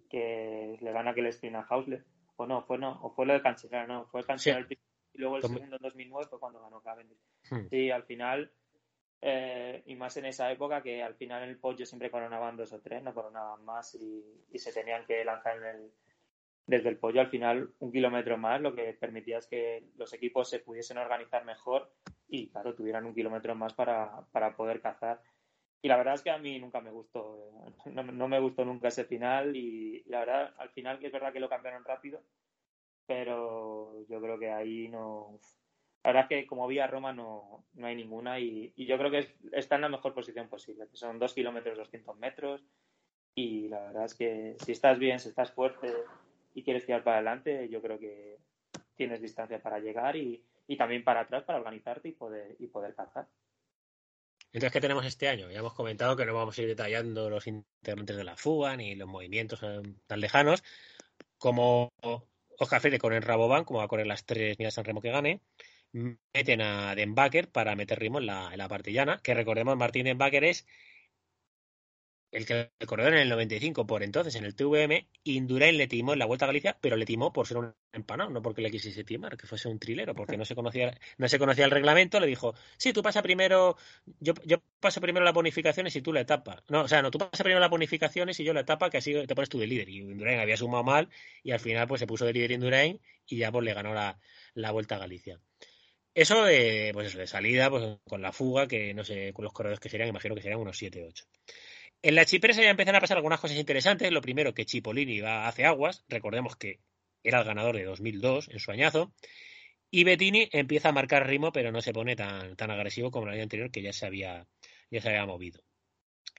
que le gana aquel sprint a Hausler. O no, fue no, o fue lo de Cancellara, no, fue Cancellara el primero y luego el segundo en 2009 fue cuando ganó Cavendish. Hmm. Sí, al final, eh, y más en esa época que al final en el pollo siempre coronaban dos o tres, no coronaban más y, y se tenían que lanzar en el, desde el pollo al final un kilómetro más, lo que permitía es que los equipos se pudiesen organizar mejor y claro, tuvieran un kilómetro más para, para poder cazar. Y la verdad es que a mí nunca me gustó, eh, no, no me gustó nunca ese final y, la verdad, al final que es verdad que lo cambiaron rápido, pero yo creo que ahí no... La verdad es que como vía Roma no, no hay ninguna y, y yo creo que es- está en la mejor posición posible, que son 2 kilómetros 200 metros y la verdad es que si estás bien, si estás fuerte y quieres tirar para adelante, yo creo que tienes distancia para llegar y, y también para atrás para organizarte y poder, y poder cazar. Entonces, ¿qué tenemos este año? Ya hemos comentado que no vamos a ir detallando los integrantes de la fuga ni los movimientos eh, tan lejanos. Como Oscar Freire con el Rabobank, como va a correr las tres millas San Remo que gane, meten a Denbacker para meter ritmo en la, en la parte llana, que recordemos, Martín Denbacker es el que corredor en el 95 por entonces en el TVM, Indurain le timó en la Vuelta a Galicia, pero le timó por ser un empanado, no porque le quisiese timar, que fuese un trilero, porque no se conocía, no se conocía el reglamento, le dijo, sí, tú pasa primero, yo, yo paso primero las bonificaciones y tú la etapa. No, o sea, no, tú pasas primero las bonificaciones y yo la etapa, que así te pones tú de líder. Y Indurain había sumado mal y al final pues se puso de líder Indurain y ya pues le ganó la, la Vuelta a Galicia. Eso de, pues eso, de salida, pues con la fuga, que no sé, con los corredores que serían, imagino que serían unos 7-8. En la Chipresa ya empiezan a pasar algunas cosas interesantes. Lo primero, que Chipolini va hace aguas. Recordemos que era el ganador de 2002 en su añazo. Y Bettini empieza a marcar ritmo, pero no se pone tan, tan agresivo como el año anterior, que ya se había, ya se había movido.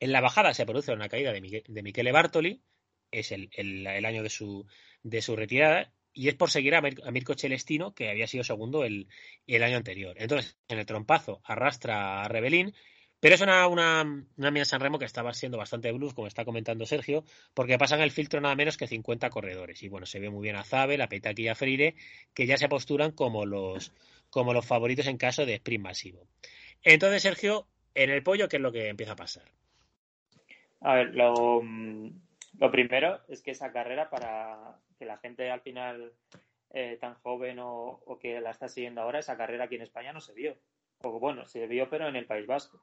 En la bajada se produce una caída de, Mique- de Michele Bartoli, es el, el- año de su, de su retirada, y es por seguir a, Mir- Mirko Celestino, que había sido segundo el, el año anterior. Entonces, en el trompazo arrastra a Rebelín, pero es una, una, una Milán San Remo que estaba siendo bastante blues, como está comentando Sergio, porque pasan el filtro nada menos que 50 corredores. Y bueno, se ve muy bien a Zabel, a Petaki y a Freire, que ya se posturan como los, como los favoritos en caso de sprint masivo. Entonces, Sergio, en el pollo, ¿qué es lo que empieza a pasar? A ver, lo, lo primero es que esa carrera, para que la gente al final eh, tan joven o, o que la está siguiendo ahora, esa carrera aquí en España no se vio. O bueno, se vio, pero en el País Vasco.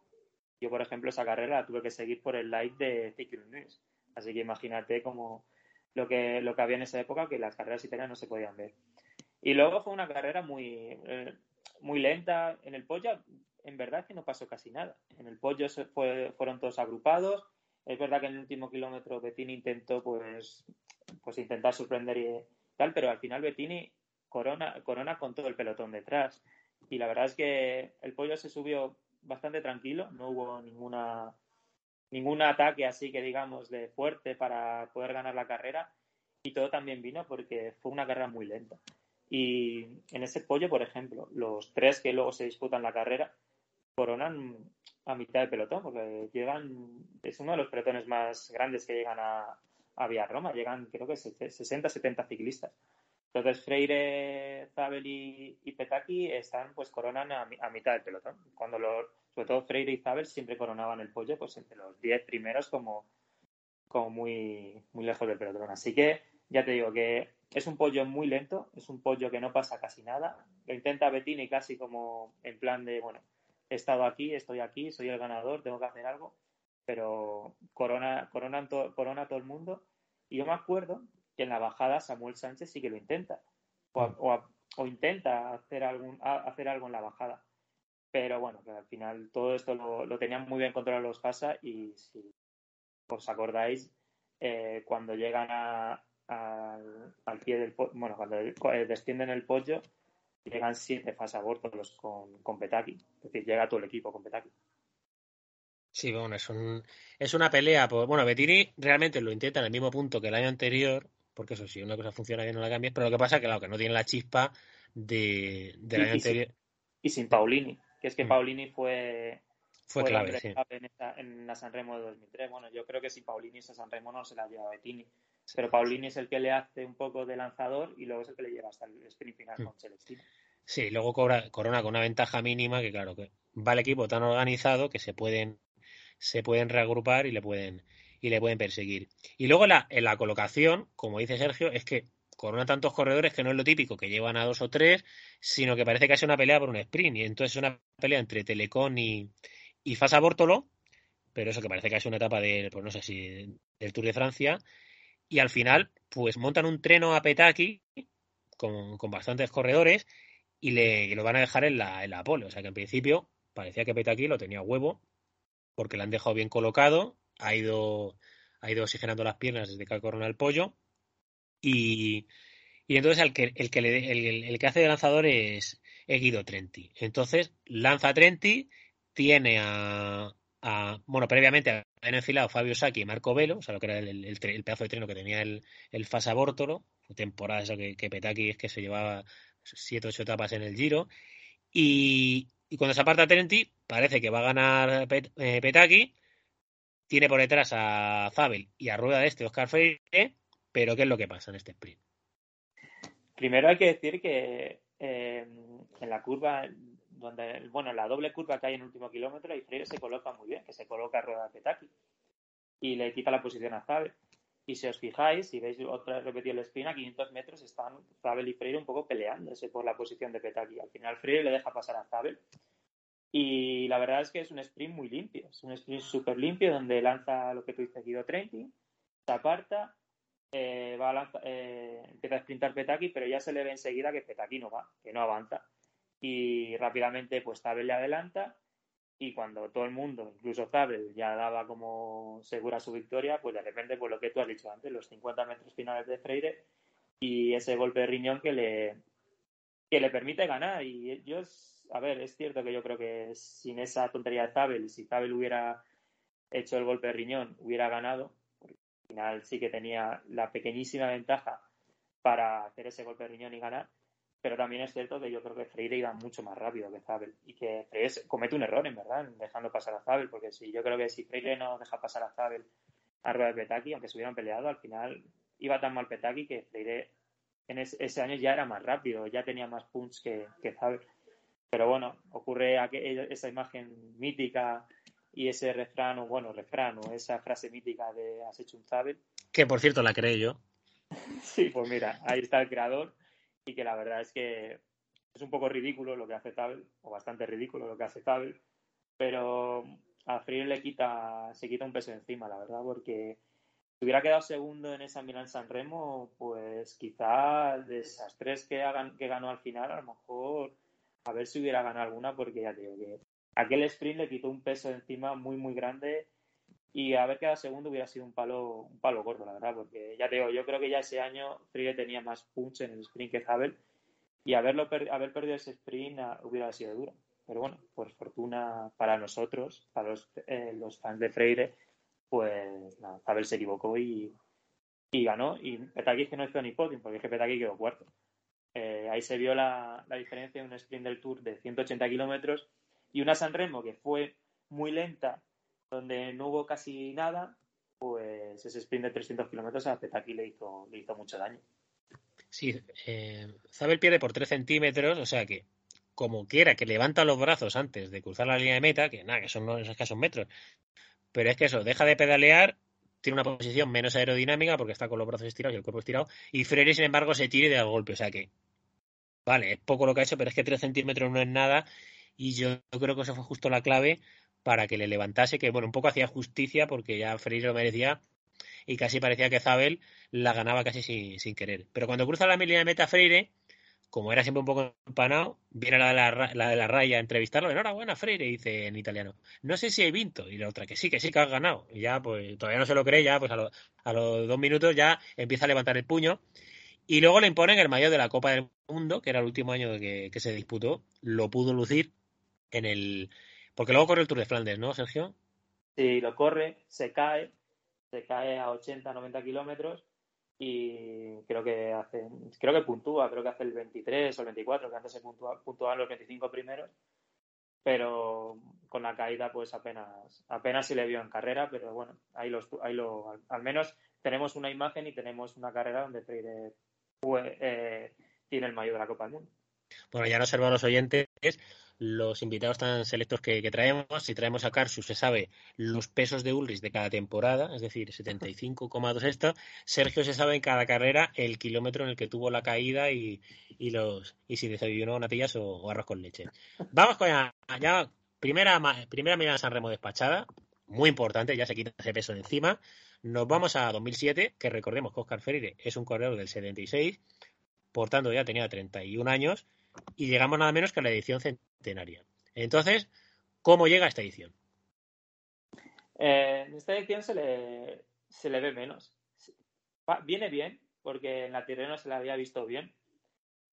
Yo, por ejemplo, esa carrera la tuve que seguir por el live de Ciclo News. Así que imagínate como lo que, lo que había en esa época, que las carreras italianas no se podían ver. Y luego fue una carrera muy, eh, muy lenta. En el pollo, en verdad que no pasó casi nada. En el pollo se fue, fueron todos agrupados. Es verdad que en el último kilómetro Bettini intentó pues, pues intentar sorprender y tal, pero al final Bettini corona, corona con todo el pelotón detrás. Y la verdad es que el pollo se subió bastante tranquilo, no hubo ninguna ningún ataque así que digamos de fuerte para poder ganar la carrera y todo también vino porque fue una carrera muy lenta. Y en ese pollo, por ejemplo, los tres que luego se disputan la carrera coronan a mitad del pelotón, porque llegan, es uno de los pelotones más grandes que llegan a, a Vía Roma, llegan creo que 60, 70 ciclistas. Entonces Freire, Zabel y, Petaki están, pues coronan a, a, mitad del pelotón. Cuando los, sobre todo Freire y Zabel siempre coronaban el pollo, pues entre los 10 primeros como, muy, muy lejos del pelotón. Así que ya te digo que es un pollo muy lento, es un pollo que no pasa casi nada. Lo intenta Bettini casi como en plan de, bueno, he estado aquí, estoy aquí, soy el ganador, tengo que hacer algo, pero corona, corona, to, corona todo el mundo. Y yo me acuerdo que en la bajada Samuel Sánchez sí que lo intenta, o, intenta hacer, algún, hacer algo en la bajada. Pero bueno, al final todo esto lo, lo tenían muy bien controlado los Fasa y si os acordáis, eh, cuando llegan a, al, pie del bueno, cuando descienden el pollo, llegan siete fasabórtolos con, con Petaki. Es decir, llega todo el equipo con Petaki. Sí, bueno, es, un, es una pelea. Por, bueno, Bettini realmente lo intenta en el mismo punto que el año anterior, porque eso sí, una cosa funciona bien, no la cambias, pero lo que pasa es que, claro, que no tiene la chispa de, del año y, anterior. Y sin Paulini, que es que Paulini fue, fue, fue clave, sí. en, esta, en, la San Remo de 2003. Bueno, yo creo que si Paulini esa San Remo no se la lleva Bettini. Pero Paulini es el que le hace un poco de lanzador y luego es el que le lleva hasta el sprint final con Celestino. Sí, luego cobra, Corona con una ventaja mínima que claro que va el equipo tan organizado que se pueden se pueden reagrupar y le pueden y le pueden perseguir. Y luego la, en la colocación, como dice Sergio, es que corona tantos corredores que no es lo típico que llevan a dos o tres, sino que parece que es una pelea por un sprint. Y entonces es una pelea entre Telecom y, y Fasa Bortolo, pero eso que parece que es una etapa de, pues no sé si del Tour de Francia, y al final, pues montan un treno a Petaki con, con bastantes corredores y le lo van a dejar en la, en la pole. O sea que en principio parecía que Petaki lo tenía huevo porque le han dejado bien colocado, ha ido, ha ido oxigenando las piernas desde que corona el pollo y, y entonces el que, el que, le, el, el que hace de lanzador es, es Guido Trenti. Entonces lanza Trenti, tiene a, a, bueno, previamente habían enfilado Fabio Sacchi y Marco Velo, o sea, lo que era el, el, pedazo de treno que tenía el, el Fasa Bórtolo, temporada eso que, que Petaki es que se llevaba siete ocho etapas en el Giro, y, cuando se aparta Trenti, parece que va a ganar eh, Petaki, tiene por detrás a Zabel y a rueda de este Oscar Freire, pero ¿qué es lo que pasa en este sprint? Primero hay que decir que eh, en la curva donde, bueno, la doble curva que hay en el último kilómetro, y Freire se coloca muy bien, que se coloca a rueda de Petaki y le quita la posición a Zabel. Y si os fijáis, si veis otra repetido el sprint, a 500 metros están Zabel y Freire un poco peleándose por la posición de Petaki. Al final Freire le deja pasar a Zabel. Y la verdad es que es un sprint muy limpio. Es un sprint súper limpio donde lanza lo que tú dices, Guido Trenti, se aparta, eh, va a lanza, eh, empieza a sprintar Petaki, pero ya se le ve enseguida que Petaki no va, que no avanza y rápidamente pues Zabel le adelanta y cuando todo el mundo, incluso Zabel, ya daba como segura su victoria, pues de repente, pues lo que tú has dicho antes, los 50 metros finales de Freire y ese golpe de riñón que le, que le permite ganar. Y yo, a ver, es cierto que yo creo que sin esa tontería de Zabel, si Zabel hubiera hecho el golpe de riñón, hubiera ganado, porque al final sí que tenía la pequeñísima ventaja para hacer ese golpe de riñón y ganar pero también es cierto que yo creo que Freire iba mucho más rápido que Zabel y que Freire comete un error, en verdad, dejando pasar a Zabel, porque si yo creo que si Freire no deja pasar a Zabel a rueda de Petaki, aunque se hubieran peleado, al final iba tan mal Petaki que Freire en ese, año ya era más rápido, ya tenía más punch que, que Zabel. Pero bueno, ocurre aqu- esa imagen mítica y ese refrán, o bueno, refrán, o esa frase mítica de has hecho un Zabel. Que por cierto la creé yo. Sí, pues mira, ahí está el creador y que la verdad es que es un poco ridículo lo que hace Zabel, o bastante ridículo lo que hace Zabel, pero a Freire le quita, se quita un peso encima, la verdad, porque si hubiera quedado segundo en esa Milán San Remo, pues quizá de esas tres que, hagan, que ganó al final, a lo mejor a ver si hubiera ganado alguna, porque ya digo que aquel sprint le quitó un peso encima muy, muy grande y haber quedado segundo hubiera sido un palo, un palo gordo, la verdad, porque ya te digo, yo creo que ya ese año Freire tenía más punch en el sprint que Zabel y haberlo per- haber perdido ese sprint hubiera sido duro. Pero bueno, por fortuna para nosotros, para los, eh, los fans de Freire, pues nada, Zabel se equivocó y, y ganó. Y Petaki es que no hizo ni podium, porque es que Petaki quedó cuarto. Eh, ahí se vio la, diferencia de un sprint del Tour de 180 kilómetros y una San Remo que fue muy lenta, donde no hubo casi nada, pues ese sprint de 300 kilómetros a Petaki le hizo, le hizo mucho daño. Sí, eh, Zabel pierde por 3 centímetros, o sea que como quiera que levanta los brazos antes de cruzar la línea de meta, que nada, que son unos escasos metros, pero es que eso, deja de pedalear, tiene una posición menos aerodinámica porque está con los brazos estirados y el cuerpo estirado, y Freire, sin embargo, se tira y da golpe, o sea que, vale, es poco lo que ha hecho, pero es que 3 centímetros no es nada, y yo creo que eso fue justo la clave para que le levantase, que bueno, un poco hacía justicia porque ya Freire lo merecía y casi parecía que Zabel la ganaba casi sin, sin querer. Pero cuando cruza la línea de meta Freire, como era siempre un poco empanado, viene la de la, la de la raya a entrevistarlo. Enhorabuena, Freire, dice en italiano. No sé si hay vinto. Y la otra, que sí, que sí, que has ganado. Y ya, pues todavía no se lo cree, ya, pues a, lo- a los dos minutos ya empieza a levantar el puño. Y luego le imponen el mayor de la Copa del Mundo, que era el último año que, se disputó. Lo pudo lucir en el. Porque luego corre el Tour de Flandes, ¿no, Sergio? Si lo corre, se cae, se cae a 80, 90 kilómetros y creo que hace, creo que puntúa, creo que hace el 23 o el 24, que antes se puntúa, puntuaban los 25 primeros, pero con la caída pues apenas, apenas se le vio en carrera, pero bueno, ahí, los, ahí lo, al menos tenemos una imagen y tenemos una carrera donde Freire eh, tiene el mayor de la Copa del Mundo. Bueno, ya no observan los oyentes los invitados tan selectos que, traemos. Si traemos a Karsu, se sabe los pesos de Ulrich de cada temporada, es decir, 75,2 esto. Sergio se sabe en cada carrera el kilómetro en el que tuvo la caída y, los y si desayunó natillas o, o arroz con leche. Vamos con ya primera, primera mirada San Remo despachada, muy importante, ya se quita ese peso de encima. Nos vamos a 2007, que recordemos que Oscar Freire es un corredor del 76, por tanto ya tenía 31 años y llegamos nada menos que a la edición centenaria. Entonces, ¿cómo llega esta edición? Eh, en esta edición se le, se le ve menos. Viene bien, porque en la Tirreno se le había visto bien.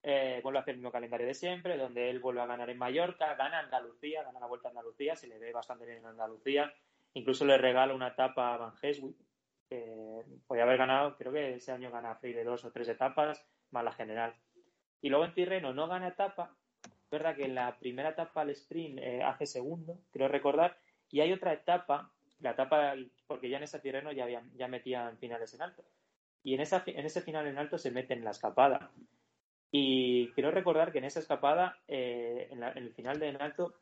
Eh, vuelve a hacer el mismo calendario de siempre, donde él vuelve a ganar en Mallorca, gana Andalucía, gana la Vuelta a Andalucía, se le ve bastante bien en Andalucía. Incluso le regala una etapa a Van Heswick, que podía haber ganado, creo que ese año gana Freire dos o tres etapas, más la general. Y luego en Tirreno no gana etapa. Es verdad que en la primera etapa al sprint eh, hace segundo, creo recordar, y hay otra etapa, la etapa, porque ya en esa Tirreno ya, habían, ya metían finales en alto. Y en, esa, en ese final en alto se mete en la escapada. Y quiero recordar que en esa escapada, eh, en, la- en el final de en alto,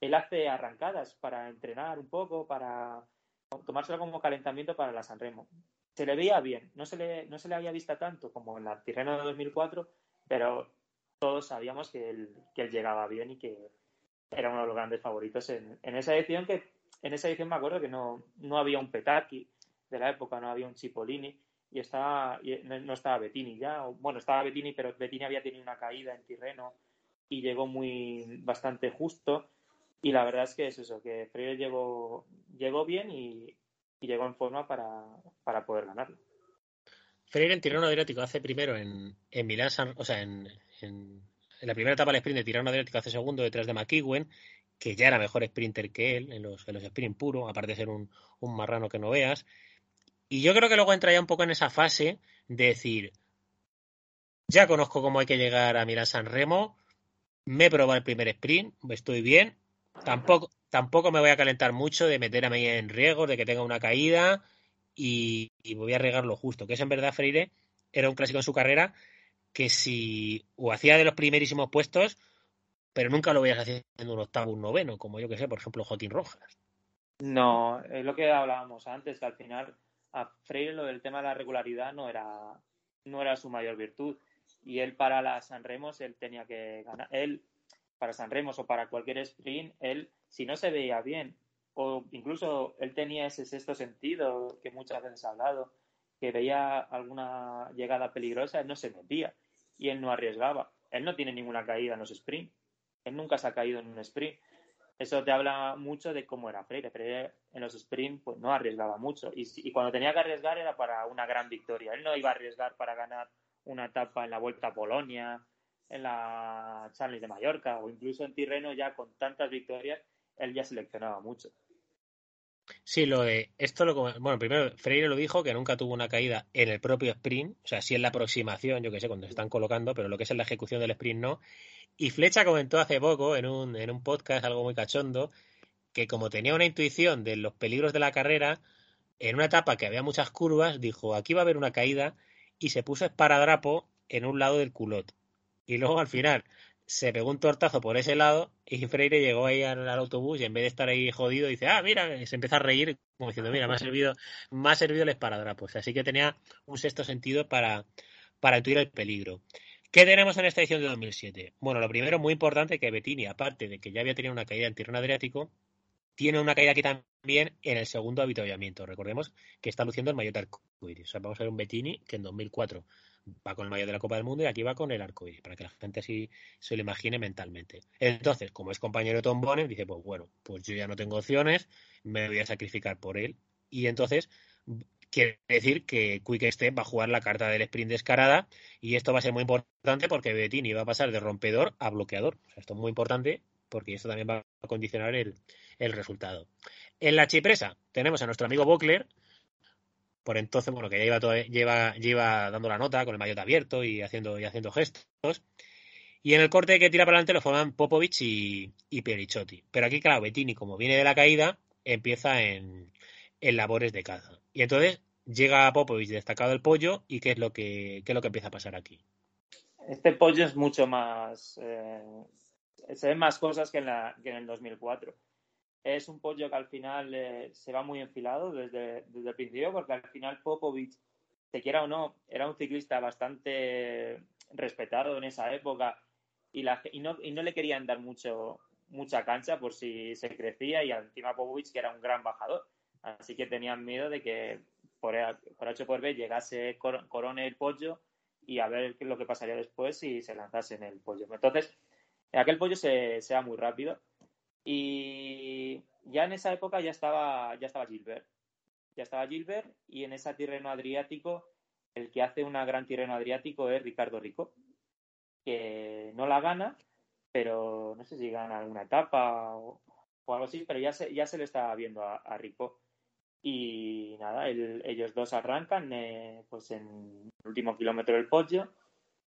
él hace arrancadas para entrenar un poco, para tomárselo como calentamiento para la Sanremo. Se le veía bien, no se le, no se le había visto tanto como en la Tirreno de 2004, pero todos sabíamos que él, que llegaba bien y que era uno de los grandes favoritos en, en esa edición que en esa edición me acuerdo que no, no había un Petacchi de la época, no había un Cipollini y estaba y no estaba Bettini ya, bueno, estaba Bettini, pero Bettini había tenido una caída en Tirreno y llegó muy bastante justo y la verdad es que es eso, que Freire llegó, llegó bien y, llegó en forma para, para poder ganarlo. Freire en Tirano Adriático hace primero en, en Milán, San- o sea, en, en- en la primera etapa del sprint de Tirano Adriático hace segundo detrás de McEwen, que ya era mejor sprinter que él en los, en los sprint puro, aparte de ser un, un marrano que no veas. Y yo creo que luego entra ya un poco en esa fase de decir, ya conozco cómo hay que llegar a Milán San Remo, me he probado el primer sprint, estoy bien, tampoco, tampoco me voy a calentar mucho de meterme en riesgos, de que tenga una caída y, voy a regar lo justo, que es en verdad Freire era un clásico en su carrera que si o hacía de los primerísimos puestos pero nunca lo veías haciendo un octavo, un noveno, como yo que sé, por ejemplo, Joaquín Rojas. No, es lo que hablábamos antes, que al final a Freire lo del tema de la regularidad no era, no era su mayor virtud. Y él para la San Remos, él tenía que ganar. Él, para San Remos o para cualquier sprint, él, si no se veía bien, o incluso él tenía ese sexto sentido que muchas veces ha hablado, que veía alguna llegada peligrosa, él no se metía y él no arriesgaba. Él no tiene ninguna caída en los sprints. Él nunca se ha caído en un sprint. Eso te habla mucho de cómo era Freire. Freire en los sprints pues, no arriesgaba mucho. Y, y, cuando tenía que arriesgar era para una gran victoria. Él no iba a arriesgar para ganar una etapa en la Vuelta a Polonia, en la Challenge de Mallorca o incluso en Tirreno ya con tantas victorias, él ya seleccionaba mucho. Sí, lo de esto lo bueno, primero Freire lo dijo que nunca tuvo una caída en el propio sprint, o sea, sí en la aproximación, yo que sé, cuando se están colocando, pero lo que es en la ejecución del sprint no. Y Flecha comentó hace poco en un, en un podcast, algo muy cachondo, que como tenía una intuición de los peligros de la carrera, en una etapa que había muchas curvas, dijo, aquí va a haber una caída, y se puso esparadrapo en un lado del culot. Y luego al final se pegó un tortazo por ese lado y Freire llegó ahí al, al, autobús y en vez de estar ahí jodido dice, ah, mira, se empieza a reír como diciendo, mira, me ha servido, me ha servido el esparadrapos. Así que tenía un sexto sentido para, para intuir el peligro. ¿Qué tenemos en esta edición de 2007? Bueno, lo primero, muy importante, que Bettini, aparte de que ya había tenido una caída en Tirreno Adriático, tiene una caída aquí también en el segundo avituallamiento. Recordemos que está luciendo el maillot arcoiris. O sea, vamos a ver un Bettini que en 2004 va con el maillot de la Copa del Mundo y aquí va con el arcoiris, para que la gente así se lo imagine mentalmente. Entonces, como es compañero de Tom Bonner, dice, pues bueno, pues yo ya no tengo opciones, me voy a sacrificar por él. Y entonces quiere decir que Quick Step va a jugar la carta del sprint descarada y esto va a ser muy importante porque Bettini va a pasar de rompedor a bloqueador. Esto es muy importante porque esto también va a condicionar el, el resultado. En la chipresa tenemos a nuestro amigo Bockler, por entonces, bueno, que ya lleva, todo, dando la nota con el maillot abierto y haciendo, y haciendo gestos. Y en el corte que tira para adelante lo forman Popovic y, y Perichotti. Pero aquí, claro, Bettini, como viene de la caída, empieza en, en labores de caza. Y entonces llega Popovic destacado el pollo y ¿qué es lo que, qué es lo que empieza a pasar aquí? Este pollo es mucho más... Eh, se ven más cosas que en, la, que en el 2004 es un pollo que al final eh, se va muy enfilado desde, desde, el principio, porque al final Popovic, se quiera o no, era un ciclista bastante respetado en esa época y, la, y, no, y no le querían dar mucho, mucha cancha por si se crecía y encima Popovic que era un gran bajador. Así que tenían miedo de que por, por H por B llegase Corone el pollo y a ver qué es lo que pasaría después si se lanzase en el pollo. Entonces, aquel pollo se, se va muy rápido y ya en esa época ya estaba, ya estaba Gilbert. Ya estaba Gilbert y en ese Tirreno Adriático el que hace una gran Tirreno Adriático es Ricardo Rico, que no la gana, pero no sé si gana alguna etapa o, algo así, pero ya se, ya se le estaba viendo a, a. Y nada, el, ellos dos arrancan eh, pues en el último kilómetro del pollo.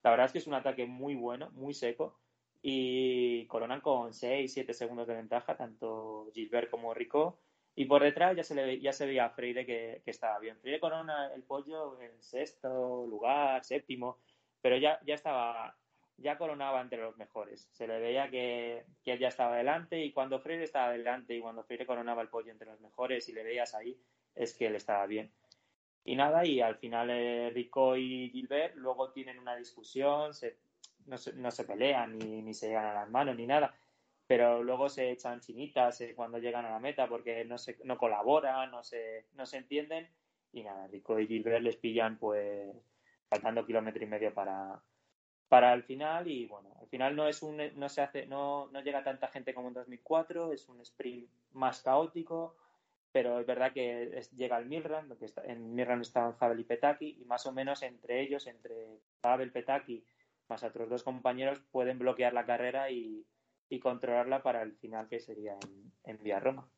La verdad es que es un ataque muy bueno, muy seco y coronan con 6, 7 segundos de ventaja, tanto Gilbert como Rico. Y por detrás ya se, le, ya se veía a Freire que, que, estaba bien. Freire corona el pollo en sexto lugar, séptimo, pero ya, ya estaba, ya coronaba entre los mejores. Se le veía que, que él ya estaba adelante y cuando Freire estaba adelante y cuando Freire coronaba el pollo entre los mejores y le veías ahí, es que él estaba bien. Y nada, y al final eh, Rico y Gilbert luego tienen una discusión, se no se, no se pelean ni, ni, se llegan a las manos ni nada, pero luego se echan chinitas eh, cuando llegan a la meta porque no, se, no colaboran, no se, no se entienden y nada, Rico y Gilbert les pillan pues faltando kilómetro y medio para, para el final y bueno, al final no es un no se hace no, no llega tanta gente como en 2004, es un sprint más caótico, pero es verdad que llega el Milran, porque está, en Milran estaban Zabel y Petaki y más o menos entre ellos, entre Zabel, Petaki más otros dos compañeros pueden bloquear la carrera y, y controlarla para el final que sería en, en Vía Roma.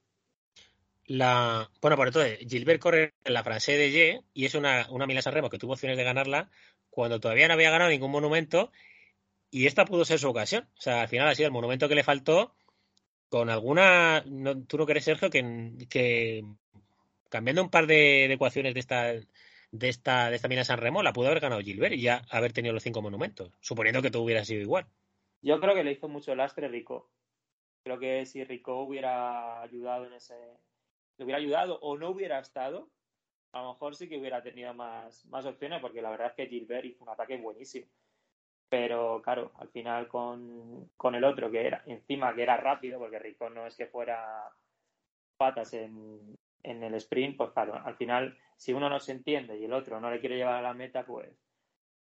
La, bueno, por entonces, Gilbert corre en la Francée de Ye y es una, una Milán Remo que tuvo opciones de ganarla cuando todavía no había ganado ningún monumento y esta pudo ser su ocasión. O sea, al final ha sido el monumento que le faltó con alguna. No, ¿Tú no crees, Sergio, que, que cambiando un par de, de ecuaciones de esta, de esta, de esta mina San Remo la pudo haber ganado Gilbert y ya haber tenido los cinco monumentos, suponiendo que todo hubiera sido igual. Yo creo que le hizo mucho lastre Rico. Creo que si Rico hubiera ayudado en ese. Le hubiera ayudado o no hubiera estado, a lo mejor sí que hubiera tenido más, más opciones, porque la verdad es que Gilbert hizo un ataque buenísimo. Pero claro, al final con, con el otro, que era encima que era rápido, porque Rico no es que fuera patas en, en el sprint, pues claro, al final, si uno no se entiende y el otro no le quiere llevar a la meta, pues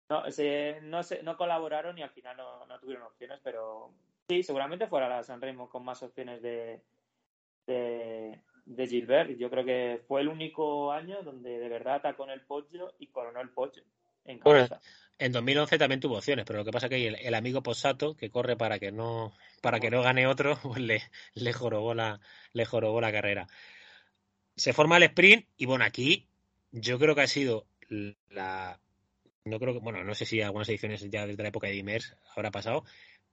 no, se, no, se, no colaboraron y al final no, no tuvieron opciones, pero sí, seguramente fuera la San Remo con más opciones de, de, de Gilbert. Yo creo que fue el único año donde de verdad atacó en el pollo y coronó el pollo en Bueno, cabeza. en 2011 también tuvo opciones, pero lo que pasa es que el, el amigo Posato, que corre para que no para que no gane otro, pues le, le jorobó la le jorobó la carrera. Se forma el sprint y bueno, aquí yo creo que ha sido la no creo que bueno, no sé si algunas ediciones ya desde la época de Dimers habrá pasado,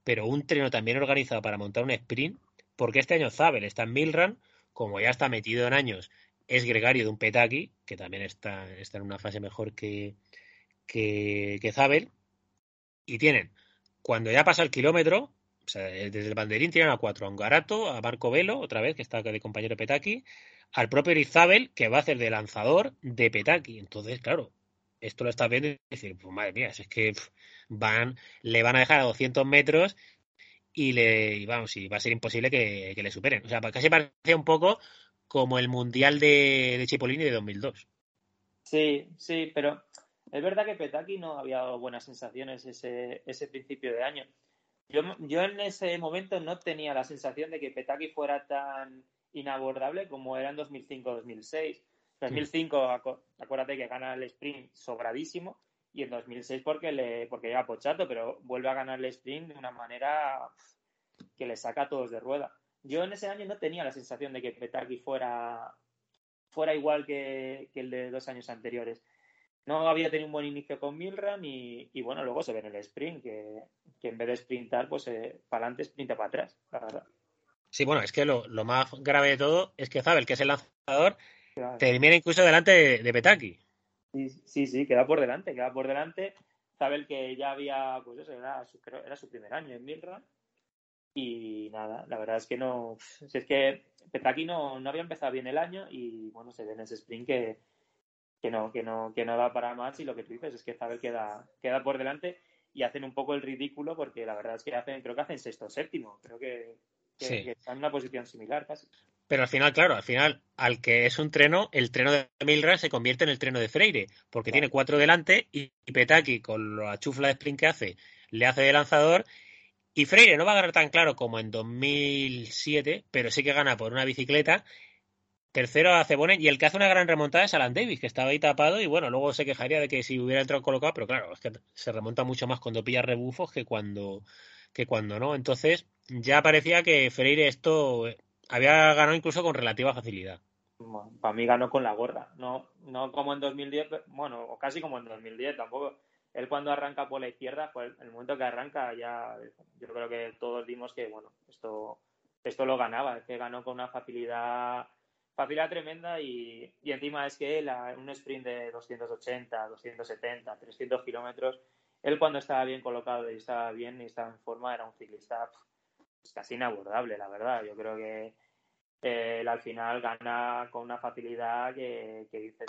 pero un treno también organizado para montar un sprint, porque este año Zabel está en Milran, como ya está metido en años, es gregario de un Petaki, que también está, está en una fase mejor que, que, que Zabel, y tienen, cuando ya pasa el kilómetro, o sea, desde el banderín tienen a cuatro, a un Garato, a Marco Velo, otra vez, que está de compañero Petaki, al propio Irizabel, que va a hacer de lanzador de Petaki. Entonces, claro, esto lo estás viendo y decir, pues madre mía, es que van, le van a dejar a 200 metros y le vamos, y va a ser imposible que, le superen. O sea, casi parecía un poco como el Mundial de, de Cipollini de 2002. Sí, sí, pero es verdad que Petaki no había buenas sensaciones ese, ese principio de año. Yo, yo en ese momento no tenía la sensación de que Petaki fuera tan inabordable como era en 2005-2006. 2005, acu- acuérdate que gana el sprint sobradísimo y en 2006 porque le porque llega Pochato, pero vuelve a ganar el sprint de una manera que le saca a todos de rueda. Yo en ese año no tenía la sensación de que Petaki fuera fuera igual que, que el de dos años anteriores. No había tenido un buen inicio con Milram y, y bueno, luego se ve en el sprint que, que en vez de sprintar, pues eh, para adelante sprinta para atrás, la verdad. Sí, bueno, es que lo, lo más grave de todo es que Zabel, que es el lanzador, Claro. termina incluso delante de, de Petaki. Sí, sí, sí, queda por delante, queda por delante. Sabel que ya había, pues eso, era su, creo- era su primer año en Milram. Y nada, la verdad es que no. Si es que Petaki no, no había empezado bien el año y bueno, se ve en ese sprint que, que no, que no, que no da para más. Y lo que tú dices es que Zabel queda, queda por delante y hacen un poco el ridículo porque la verdad es que hacen, creo que hacen sexto o séptimo. Creo que, que, Sí. que están en una posición similar casi. Pero al final, claro, al final, al que es un treno, el treno de Milran se convierte en el treno de Freire, porque Claro. tiene cuatro delante y, y Petaki, con la chufla de sprint que hace, le hace de lanzador. Y Freire no va a ganar tan claro como en 2007, pero sí que gana por una bicicleta. Tercero a Cebonen y el que hace una gran remontada es Alan Davis, que estaba ahí tapado y bueno, luego se quejaría de que si hubiera entrado colocado, pero claro, es que se remonta mucho más cuando pilla rebufos que cuando, que cuando no. Entonces ya parecía que Freire esto eh, había ganado incluso con relativa facilidad. Para mí ganó con la gorra, no, no como en 2010, pe- bueno, o casi como en 2010 tampoco. Él cuando arranca por la izquierda, pues el momento que arranca ya, yo creo que todos dimos que, bueno, esto, esto lo ganaba, es que ganó con una facilidad, facilidad tremenda y, y encima es que él, un sprint de 280, 270, 300 kilómetros, él cuando estaba bien colocado y estaba bien y estaba en forma era un ciclista pues, casi inabordable, la verdad. Yo creo que eh, él al final gana con una facilidad que, que dices,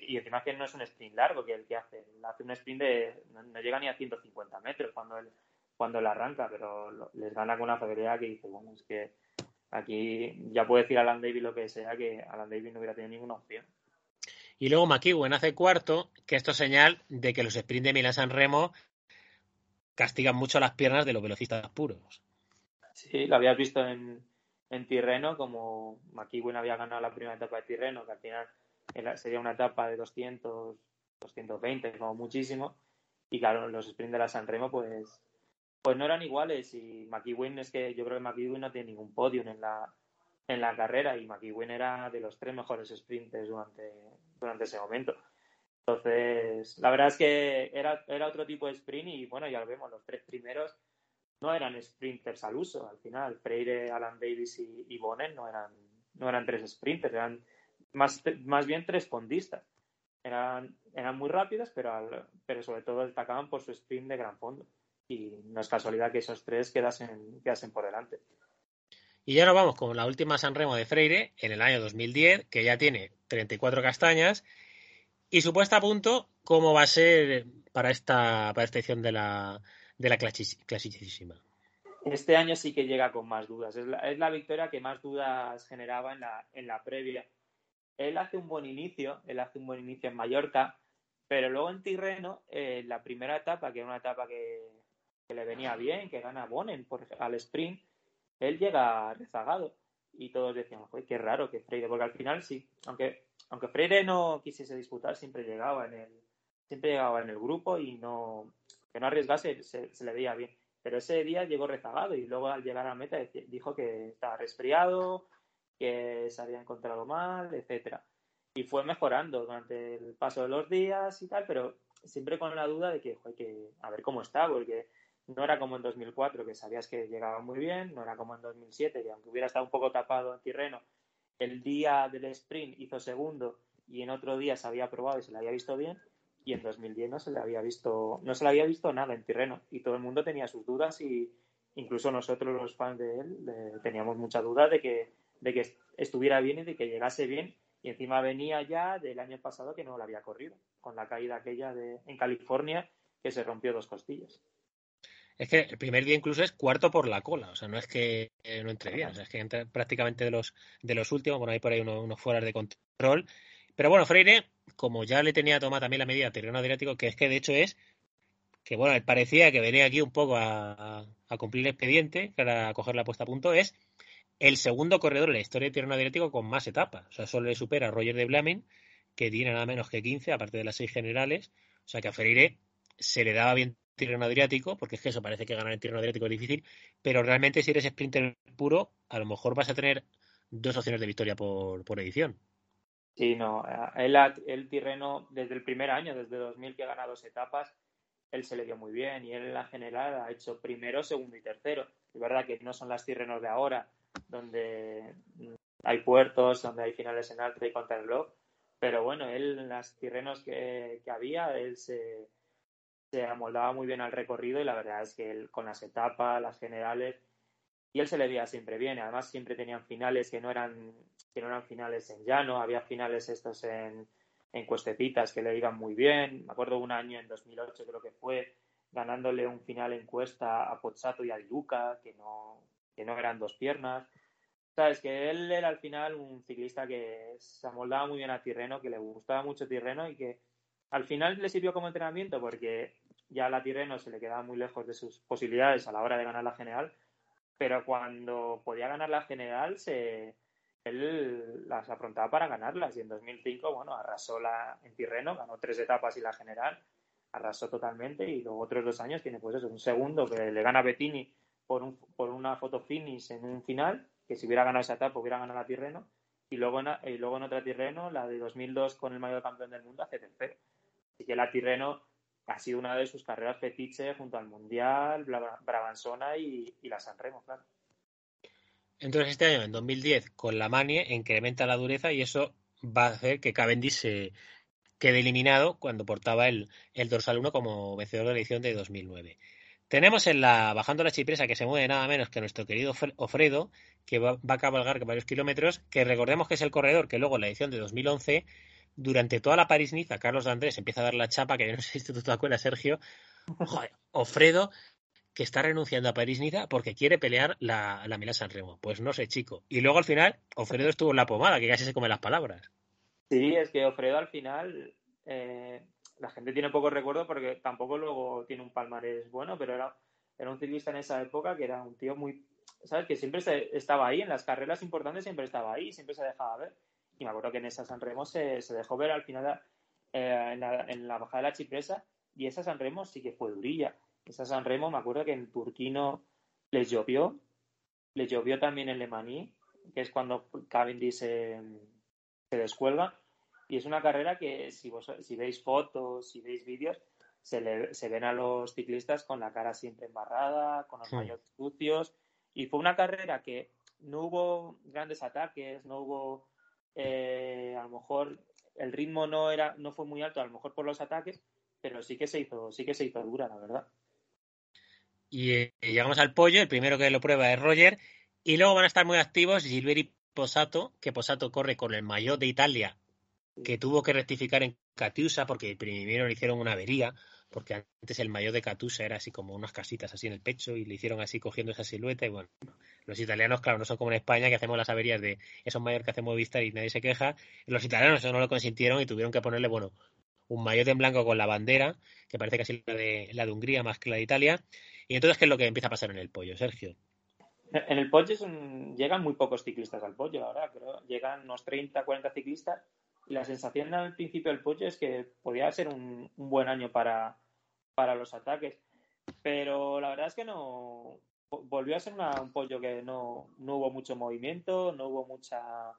y, encima que no es un sprint largo que el que hace, él hace un sprint de, no, no llega ni a 150 metros cuando él, cuando él arranca, pero lo- les gana con una facilidad que dice, bueno, es que aquí ya puede decir Alan Davis lo que sea, que Alan Davis no hubiera tenido ninguna opción. Y luego McEwen hace cuarto, que esto es señal de que los sprints de Milán San Remo castigan mucho las piernas de los velocistas puros. Sí, lo habías visto en, en Tirreno, como McEwen había ganado la primera etapa de Tirreno, que al final sería una etapa de 200, 220, como muchísimo. Y claro, los sprints de la San Remo, pues, pues no eran iguales. Y McEwen es que yo creo que McEwen no tiene ningún podium en la, en la carrera. Y McEwen era de los tres mejores sprinters durante, durante ese momento. Entonces, la verdad es que era, era otro tipo de sprint y bueno, ya lo vemos, los tres primeros no eran sprinters al uso. Al final, Freire, Alan Davis y, y Bonen no eran, no eran tres sprinters, eran más, más bien tres fondistas. Eran, eran muy rápidos, pero, al- pero sobre todo destacaban por su sprint de gran fondo. y no es casualidad que esos tres quedasen, quedasen por delante. Y ya nos vamos con la última San Remo de Freire en el año 2010, que ya tiene 34 castañas y su puesta a punto, cómo va a ser para esta, para esta edición de la, de la. Este año sí que llega con más dudas. Es la, es la victoria que más dudas generaba en la, en la previa. Él hace un buen inicio, él hace un buen inicio en Mallorca, pero luego en Tirreno, eh, la primera etapa, que era una etapa que, que le venía bien, que gana Bonen por, al sprint, él llega rezagado. Y todos decían, qué raro que Freire, porque al final sí, aunque, aunque Freire no quisiese disputar, siempre llegaba en el, siempre llegaba en el grupo y no, que no arriesgase, se, le veía bien. Pero ese día llegó rezagado y luego al llegar a la meta dijo que estaba resfriado, que se había encontrado mal, etcétera. Y fue mejorando durante el paso de los días y tal, pero siempre con la duda de que, joder, a ver cómo está, porque no era como en 2004, que sabías que llegaba muy bien, no era como en 2007, que aunque hubiera estado un poco tapado en Tirreno, el día del sprint hizo segundo y en otro día se había probado y se le había visto bien, y en 2010 no se le había visto, no se le había visto nada en Tirreno, y todo el mundo tenía sus dudas y incluso nosotros los fans de él teníamos mucha duda de que, de que estuviera bien y de que llegase bien, y encima venía ya del año pasado que no lo había corrido, con la caída aquella de, en California que se rompió dos costillas. Es que el primer día incluso es cuarto por la cola, o sea, no es que no entre bien, o sea, es que entra prácticamente de los, de los últimos, bueno, hay por ahí unos, unos de control. Pero bueno, Freire, como ya le tenía tomada también la medida Terreno Adriático, que es que de hecho es que, bueno, parecía que venía aquí un poco a, a cumplir el expediente, para coger la puesta a punto, es el segundo corredor en la historia de Terreno Adriático con más etapas. O sea, solo le supera a Roger de Blaming, que tiene nada menos que 15, aparte de las seis generales. O sea, que a Freire se le daba bien tirano adriático, porque es que eso parece que ganar el tirano adriático es difícil, pero realmente si eres sprinter puro, a lo mejor vas a tener dos opciones de victoria por, por edición. Sí, no, él, el Tirreno desde el primer año, desde 2000 que ha ganado dos etapas, él se le dio muy bien y él en la general ha hecho primero, segundo y tercero. Es verdad que no son las Tirrenos de ahora, donde hay puertos, donde hay finales en alta y contra el blog, pero bueno, él en las Tirrenos que, que había, él se, se amoldaba muy bien al recorrido y la verdad es que él con las etapas, las generales, y él se le veía siempre bien. Además, siempre tenían finales que no eran, que no eran finales en llano, había finales estos en, en cuestecitas que le iban muy bien. Me acuerdo un año en 2008 creo que fue, ganándole un final en cuesta a Pozzato y a Luca, que no, que no eran dos piernas. Sabes que él era al final un ciclista que se amoldaba muy bien a Tirreno, que le gustaba mucho Tirreno y que al final le sirvió como entrenamiento porque ya la Tirreno se le quedaba muy lejos de sus posibilidades a la hora de ganar la general, pero cuando podía ganar la general, se, él las afrontaba para ganarlas. Y en 2005, bueno, arrasó la, en Tirreno, ganó tres etapas y la general, arrasó totalmente. Y luego otros dos años tiene pues eso, un segundo que le gana Bettini por, un, por una foto finish en un final, que si hubiera ganado esa etapa hubiera ganado la Tirreno, y luego en, y luego otra Tirreno, la de 2002 con el mayor campeón del mundo, hace tercero. Así que la Tirreno ha sido una de sus carreras fetiche junto al Mundial, Brabanzona y, la Sanremo, claro. Entonces este año, en 2010, con la Manie, incrementa la dureza y eso va a hacer que Cavendish se quede eliminado cuando portaba el, el dorsal 1 como vencedor de la edición de 2009. Tenemos en la bajando la chipresa que se mueve nada menos que nuestro querido Ofredo, que va, va a cabalgar varios kilómetros, que recordemos que es el corredor que luego en la edición de 2011 durante toda la París-Niza, Carlos Andrés empieza a dar la chapa, que yo no sé si tú te acuerdas, Sergio, joder, Ofredo, que está renunciando a París-Niza porque quiere pelear la, la Milán San Remo. Pues no sé, chico. Y luego al final, Ofredo estuvo en la pomada, que casi se come las palabras. Sí, es que Ofredo al final, eh, la gente tiene poco recuerdo porque tampoco luego tiene un palmarés bueno, pero era, era un ciclista en esa época que era un tío muy, ¿sabes? Que siempre se, estaba ahí, en las carreras importantes siempre estaba ahí, siempre se dejaba ver. Y me acuerdo que en esa San Remo se, se dejó ver al final eh, en, la, en, la, bajada de la Chipresa y esa San Remo sí que fue durilla. Esa San Remo me acuerdo que en Turquino les llovió, les llovió también en Le Mans, que es cuando Cavendish se, se descuelga. Y es una carrera que si, vos, si veis fotos, si veis vídeos, se, le, se ven a los ciclistas con la cara siempre embarrada, con los sí. mayores sucios. Y fue una carrera que no hubo grandes ataques, no hubo eh, a lo mejor el ritmo no era no fue muy alto a lo mejor por los ataques pero sí que se hizo sí que se hizo dura la verdad. Y eh, llegamos al pollo, el primero que lo prueba es Roger, y luego van a estar muy activos Gilbert y Posato, que Posato corre con el maillot de Italia, que tuvo que rectificar en Catiusa porque primero le hicieron una avería, porque antes el maillot de Catusa era así como unas casitas así en el pecho y le hicieron así cogiendo esa silueta y bueno, los italianos claro no son como en España que hacemos las averías de esos mayor que hacemos Movistar y nadie se queja, los italianos eso no lo consintieron y tuvieron que ponerle bueno, un maillot en blanco con la bandera, que parece casi la de, la de Hungría más que la de Italia, y entonces ¿qué es lo que empieza a pasar en el pollo, Sergio? En el pollo es un- llegan muy pocos ciclistas al pollo, ahora creo. Llegan unos 30, 40 ciclistas. Y la sensación al principio del pollo es que podía ser un buen año para, para los ataques. Pero la verdad es que no. Volvió a ser una- un pollo que no, no hubo mucho movimiento, no hubo mucha.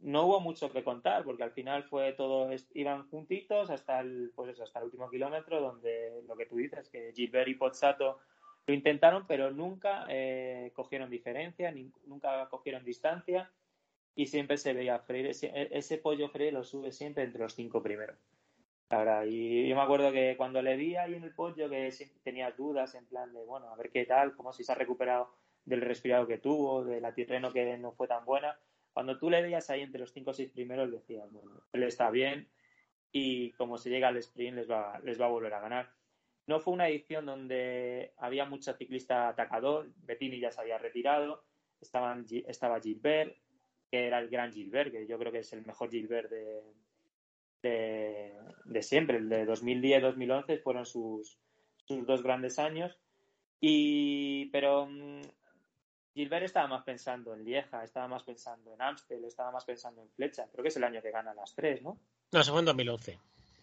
No hubo mucho que contar, porque al final fue todo, iban juntitos hasta el, pues hasta el último kilómetro, donde lo que tú dices, que Gilbert y Pozzato lo intentaron, pero nunca eh, cogieron diferencia, nunca cogieron distancia y siempre se veía Freire. si- e- Ese pollo Freire lo sube siempre entre los cinco primeros. La verdad, y yo me acuerdo que cuando le vi ahí en el pollo que tenía dudas en plan de, bueno, a ver qué tal, como si se ha recuperado del resfriado que tuvo, de la tirreno que no fue tan buena. Cuando tú le veías ahí entre los cinco o seis primeros, decías, bueno, él está bien y como se llega al sprint les va, les va a volver a ganar. No fue una edición donde había mucho ciclista atacador, Bettini ya se había retirado, estaban, estaba Gilbert, que era el gran Gilbert, que yo creo que es el mejor Gilbert de, de, de siempre, el de 2010-2011 fueron sus, sus dos grandes años. Y, pero mm, Gilbert estaba más pensando en Lieja, estaba más pensando en Amstel, estaba más pensando en Flecha. Creo que es el año que gana las tres, ¿no? No, eso fue en 2011.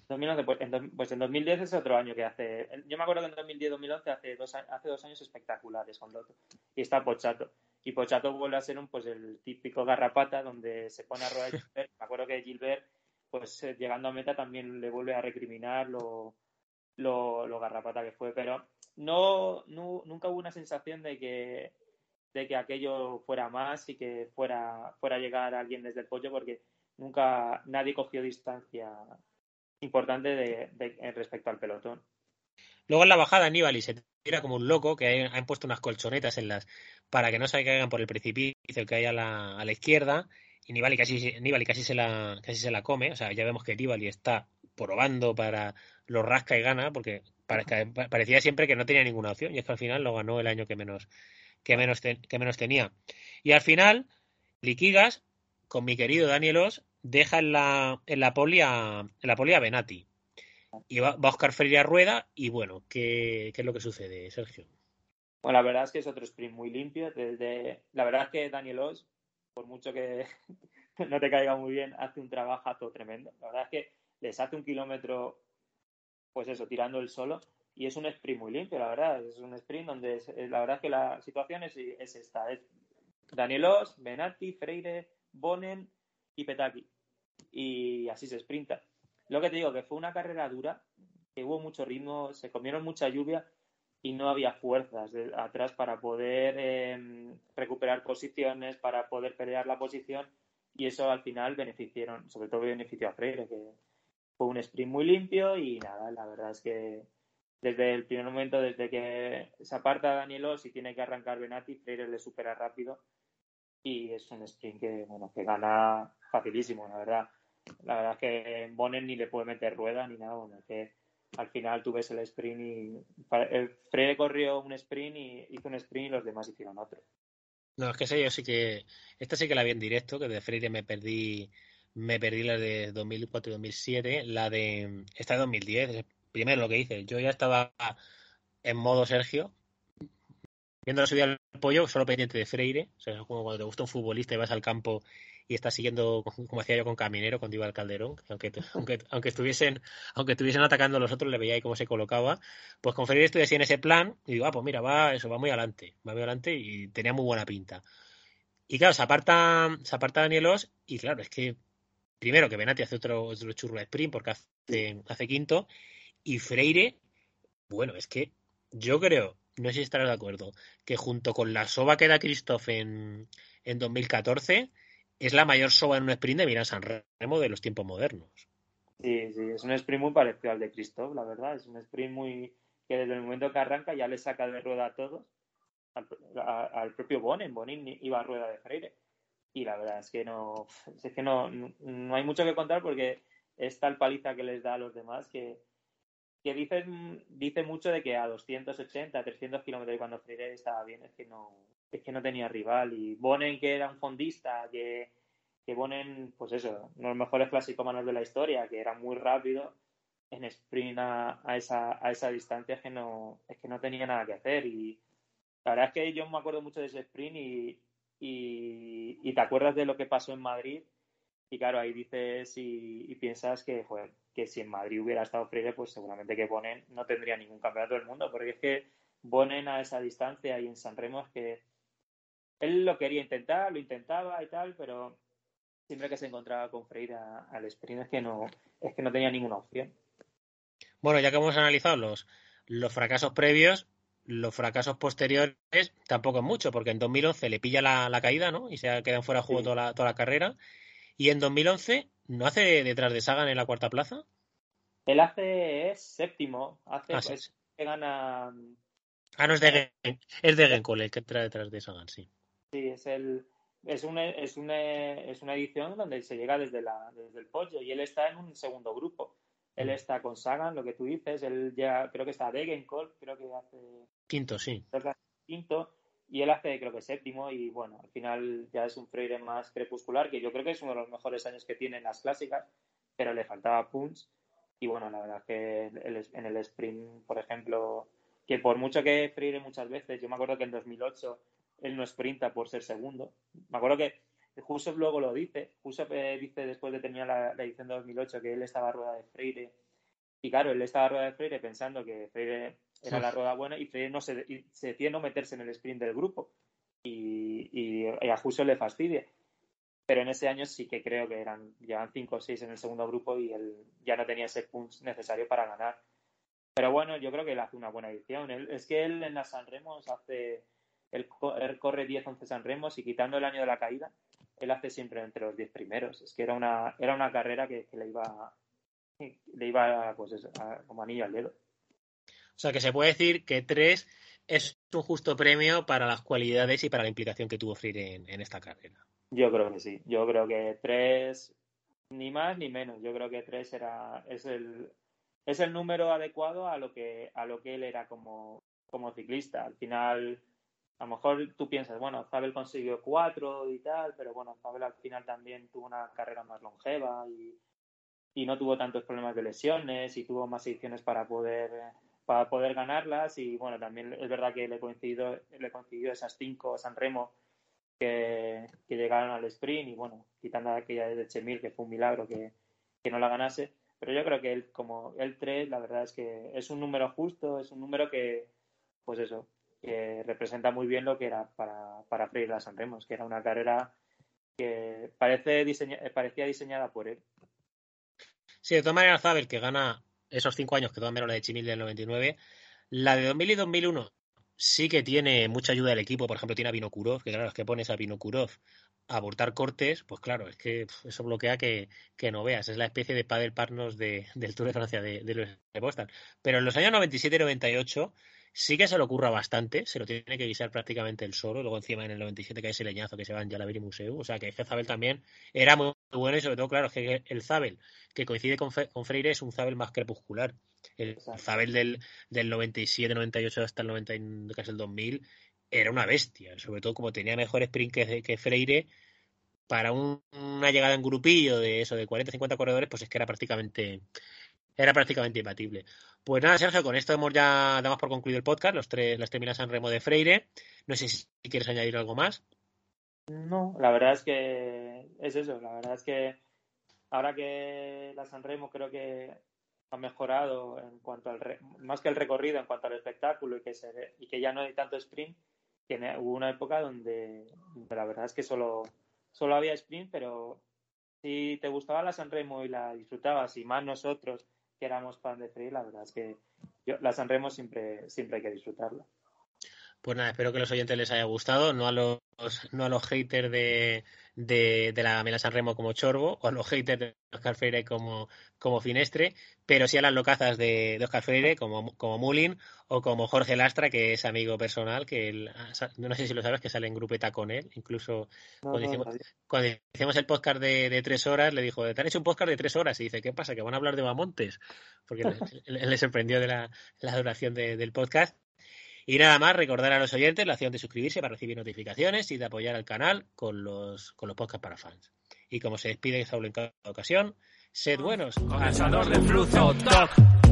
2011, pues, en, pues en 2010 es otro año que hace. Yo me acuerdo que en 2010-2011 hace dos, hace dos años espectaculares con Lotto. Y está Pochato. Y Pochato vuelve a ser un, pues, el típico garrapata donde se pone a rodar Gilbert. Me acuerdo que Gilbert, pues eh, llegando a meta, también le vuelve a recriminar lo, lo, lo garrapata que fue. Pero no, nunca hubo una sensación de que, de que aquello fuera más y que fuera, fuera a llegar alguien desde el pollo, porque nunca nadie cogió distancia importante de, de- respecto al pelotón. Luego en la bajada Nibali se tira como un loco, que han puesto unas colchonetas en las para que no se caigan por el precipicio que hay a la, a la izquierda. Y Nibali casi, Nibali casi se la casi se la come. O sea, ya vemos que Nibali está probando para lo rasca y gana, porque pare- pa- parecía siempre que no tenía ninguna opción. Y es que al final lo ganó el año que menos, que menos, que menos tenía. Y al final, Liquigas, con mi querido Danielos, deja en la, en la poli a, en la poli Benati. Y va, va Oscar Freire a rueda y bueno, ¿qué, qué es lo que sucede, Sergio? Bueno, la verdad es que es otro sprint muy limpio. Desde, la verdad es que Daniel Oss, por mucho que no te caiga muy bien, hace un trabajazo tremendo. La verdad es que les hace un kilómetro, pues eso, tirando el solo. Y es un sprint muy limpio, la verdad. Es un sprint donde es- la verdad es que la situación es, es esta. Es Daniel Oss, Benatti, Freire, Bonen y Petaki. Y así se sprinta. Lo que te digo, que fue una carrera dura, que hubo mucho ritmo, se comieron mucha lluvia y no había fuerzas de- atrás para poder eh, recuperar posiciones, para poder pelear la posición y eso al final beneficiaron, sobre todo benefició a Freire, que fue un sprint muy limpio y nada, la verdad es que desde el primer momento, desde que se aparta Danielo, si tiene que arrancar Benati, Freire le supera rápido y es un sprint que, bueno, que gana facilísimo, la verdad. La verdad es que Bonen ni le puede meter rueda ni nada, bueno, que al final tú ves el sprint y el corrió un sprint y hizo un sprint y los demás hicieron otro. No, es que sé, yo sí que. Esta sí que la vi en directo, que de Freire me perdí. Me perdí la de 2004 y 2007. La de. Esta de 2010. Primero lo que hice. Yo ya estaba en modo Sergio. Viendo la subida pollo, solo pendiente de Freire. O sea, como cuando te gusta un futbolista y vas al campo y estás siguiendo, como hacía yo con Caminero, cuando iba al Calderón. que Aunque, aunque, aunque, estuviesen, aunque estuviesen atacando a los otros, le veía ahí cómo se colocaba. Pues con Freire estoy así en ese plan. Y digo, ah, pues mira, va, eso va muy adelante. Va muy adelante y tenía muy buena pinta. Y claro, se aparta, se aparta Danielos y claro, es que primero que Benati hace otro, otro churro de sprint porque hace, hace quinto y Freire, bueno, es que yo creo, no sé si estarás de acuerdo, que junto con la soba que da Christoph en, en 2014 es la mayor soba en un sprint de Miran San Remo de los tiempos modernos. Sí, sí, es un sprint muy parecido al de Christoph, la verdad. Es un sprint muy que desde el momento que arranca ya le saca de rueda a todos, al, propio Bonen, Bonin iba a rueda de Freire. Y la verdad es que no, es que no, no hay mucho que contar porque es tal paliza que les da a los demás que, que dicen, dice mucho de que a 280, 300 kilómetros cuando Freire estaba bien, es que no, es que no tenía rival. Y Bonen, que era un fondista, que, que Bonen, pues eso, uno de los mejores clasicómanos de la historia, que era muy rápido, en sprint a, a esa, a esa distancia es que no, es que no tenía nada que hacer. Y la verdad es que yo me acuerdo mucho de ese sprint y, y, y te acuerdas de lo que pasó en Madrid. Y claro, ahí dices y, y piensas que, joder, que si en Madrid hubiera estado Freire, pues seguramente que Bonen no tendría ningún campeonato del mundo, porque es que Bonen a esa distancia y en San Remo es que él lo quería intentar, lo intentaba y tal, pero siempre que se encontraba con Freire al sprint es que no, es que no tenía ninguna opción. Bueno, ya que hemos analizado los, los fracasos previos, los fracasos posteriores tampoco es mucho, porque en 2011 le pilla la, la caída, ¿no? Y se quedan fuera de juego Sí. toda, la, toda la carrera. Y en 2011 no hace detrás de Sagan en la cuarta plaza. Él hace es séptimo, hace Ah, sí, es sí. que gana Ah, no es de es de Genkol el que entra detrás de Sagan, sí. Sí, es el es una, es una, es una edición donde se llega desde la desde el pollo y él está en un segundo grupo. Él está con Sagan, lo que tú dices, él ya creo que está Degenkolb, creo que hace Quinto, sí. quinto y él hace creo que séptimo y bueno, al final ya es un Freire más crepuscular que yo creo que es uno de los mejores años que tiene en las clásicas, pero le faltaba punch y bueno, la verdad que en el sprint, por ejemplo, que por mucho que Freire muchas veces, yo me acuerdo que en 2008 él no sprinta por ser segundo. Me acuerdo que Husov luego lo dice. Husov eh, dice después de terminar la, la edición de 2008 que él estaba a rueda de Freire. Y claro, él estaba a rueda de Freire pensando que Freire era la rueda buena y Freire no se, y se decide no meterse en el sprint del grupo. Y, y, y a Husov le fastidia. Pero en ese año sí que creo que eran llevan 5 o 6 en el segundo grupo y él ya no tenía ese punch necesario para ganar. Pero bueno, yo creo que él hace una buena edición. Él- es que él en las San Remos hace. Él, él corre 10-11 San Remos y quitando el año de la caída, él hace siempre entre los 10 primeros. Es que era una, era una carrera que, que le iba. Le iba pues eso, a- como anillo al dedo. O sea que se puede decir que tres es un justo premio para las cualidades y para la implicación que tuvo Freire en, en esta carrera. Yo creo que sí. Yo creo que 3, ni más ni menos. Yo creo que 3 era, es el, es el número adecuado a lo que, a lo que él era como, como ciclista. Al final, a lo mejor tú piensas, bueno, Zabel consiguió 4 y tal, pero bueno, Zabel al final también tuvo una carrera más longeva y, y no tuvo tantos problemas de lesiones y tuvo más ediciones para poder para poder ganarlas y bueno también es verdad que le coincidió le coincidió esas cinco San Remo que, que llegaron al sprint y bueno quitando aquella de Chemil que fue un milagro que, que no la ganase. Pero yo creo que él como el 3 la verdad es que es un número justo es un número que pues eso que representa muy bien lo que era para, para Freire la San Remos que era una carrera que parece diseña, parecía diseñada por él. Sí, de todas maneras, Zabel, que gana esos cinco años, que todas menos la de Chimil del 99, la de 2000 y 2001 sí que tiene mucha ayuda del equipo. Por ejemplo, tiene a Vinokurov, que claro, es que pones a Vinokurov a abortar cortes, pues claro, es que eso bloquea que, que no veas. Es la especie de paddle partners de, del Tour de Francia de, de de Boston. Pero en los años 97 y 98 sí que se le ocurra bastante, se lo tiene que guisar prácticamente el solo, luego encima en el 97 que hay ese leñazo que se va en Yalaviri Museu, o sea que es que Zabel también era muy bueno y sobre todo, claro, es que el Zabel que coincide con, Fe- con Freire es un Zabel más crepuscular. El Exacto. Zabel del, del 97, 98 hasta el 90, y casi el 2000 era una bestia, sobre todo como tenía mejor sprint que, que Freire, para un- una llegada en grupillo de eso, de 40, 50 corredores, pues es que era prácticamente era prácticamente imbatible. Pues nada, Sergio, con esto hemos ya damos por concluido el podcast, los tres, las terminas en remo de Freire. No sé si quieres añadir algo más. No, la verdad es que es eso, la verdad es que ahora que la San Remo creo que ha mejorado en cuanto al re- más que el recorrido en cuanto al espectáculo y que y que ya no hay tanto sprint, tiene, hubo una época donde, la verdad es que solo, solo había sprint, pero si te gustaba la San Remo y la disfrutabas y más nosotros que éramos fan de Free, la verdad es que la San Remo siempre, siempre hay que disfrutarla. Pues nada, espero que los oyentes les haya gustado, no a los no a los haters de, de, de la Mela San Remo como Chorbo o a los haters de Oscar Freire como, como Finestre, pero sí a las locazas de, de Oscar Freire como, como Mulin o como Jorge Lastra, que es amigo personal, que él, no sé si lo sabes, que sale en grupeta con él, incluso No, cuando, no, hicimos, cuando hicimos el podcast de, de tres horas, le dijo, te han hecho un podcast de tres horas, y dice, ¿qué pasa? ¿Que van a hablar de Bamontes? Porque le, le- le sorprendió de la, la duración de- del podcast. Y nada más, recordar a los oyentes la opción de suscribirse para recibir notificaciones y de apoyar al canal con los, con los podcasts para fans. Y como se despide Saulo en cada ocasión, sed buenos. Condensador de flujo, toc.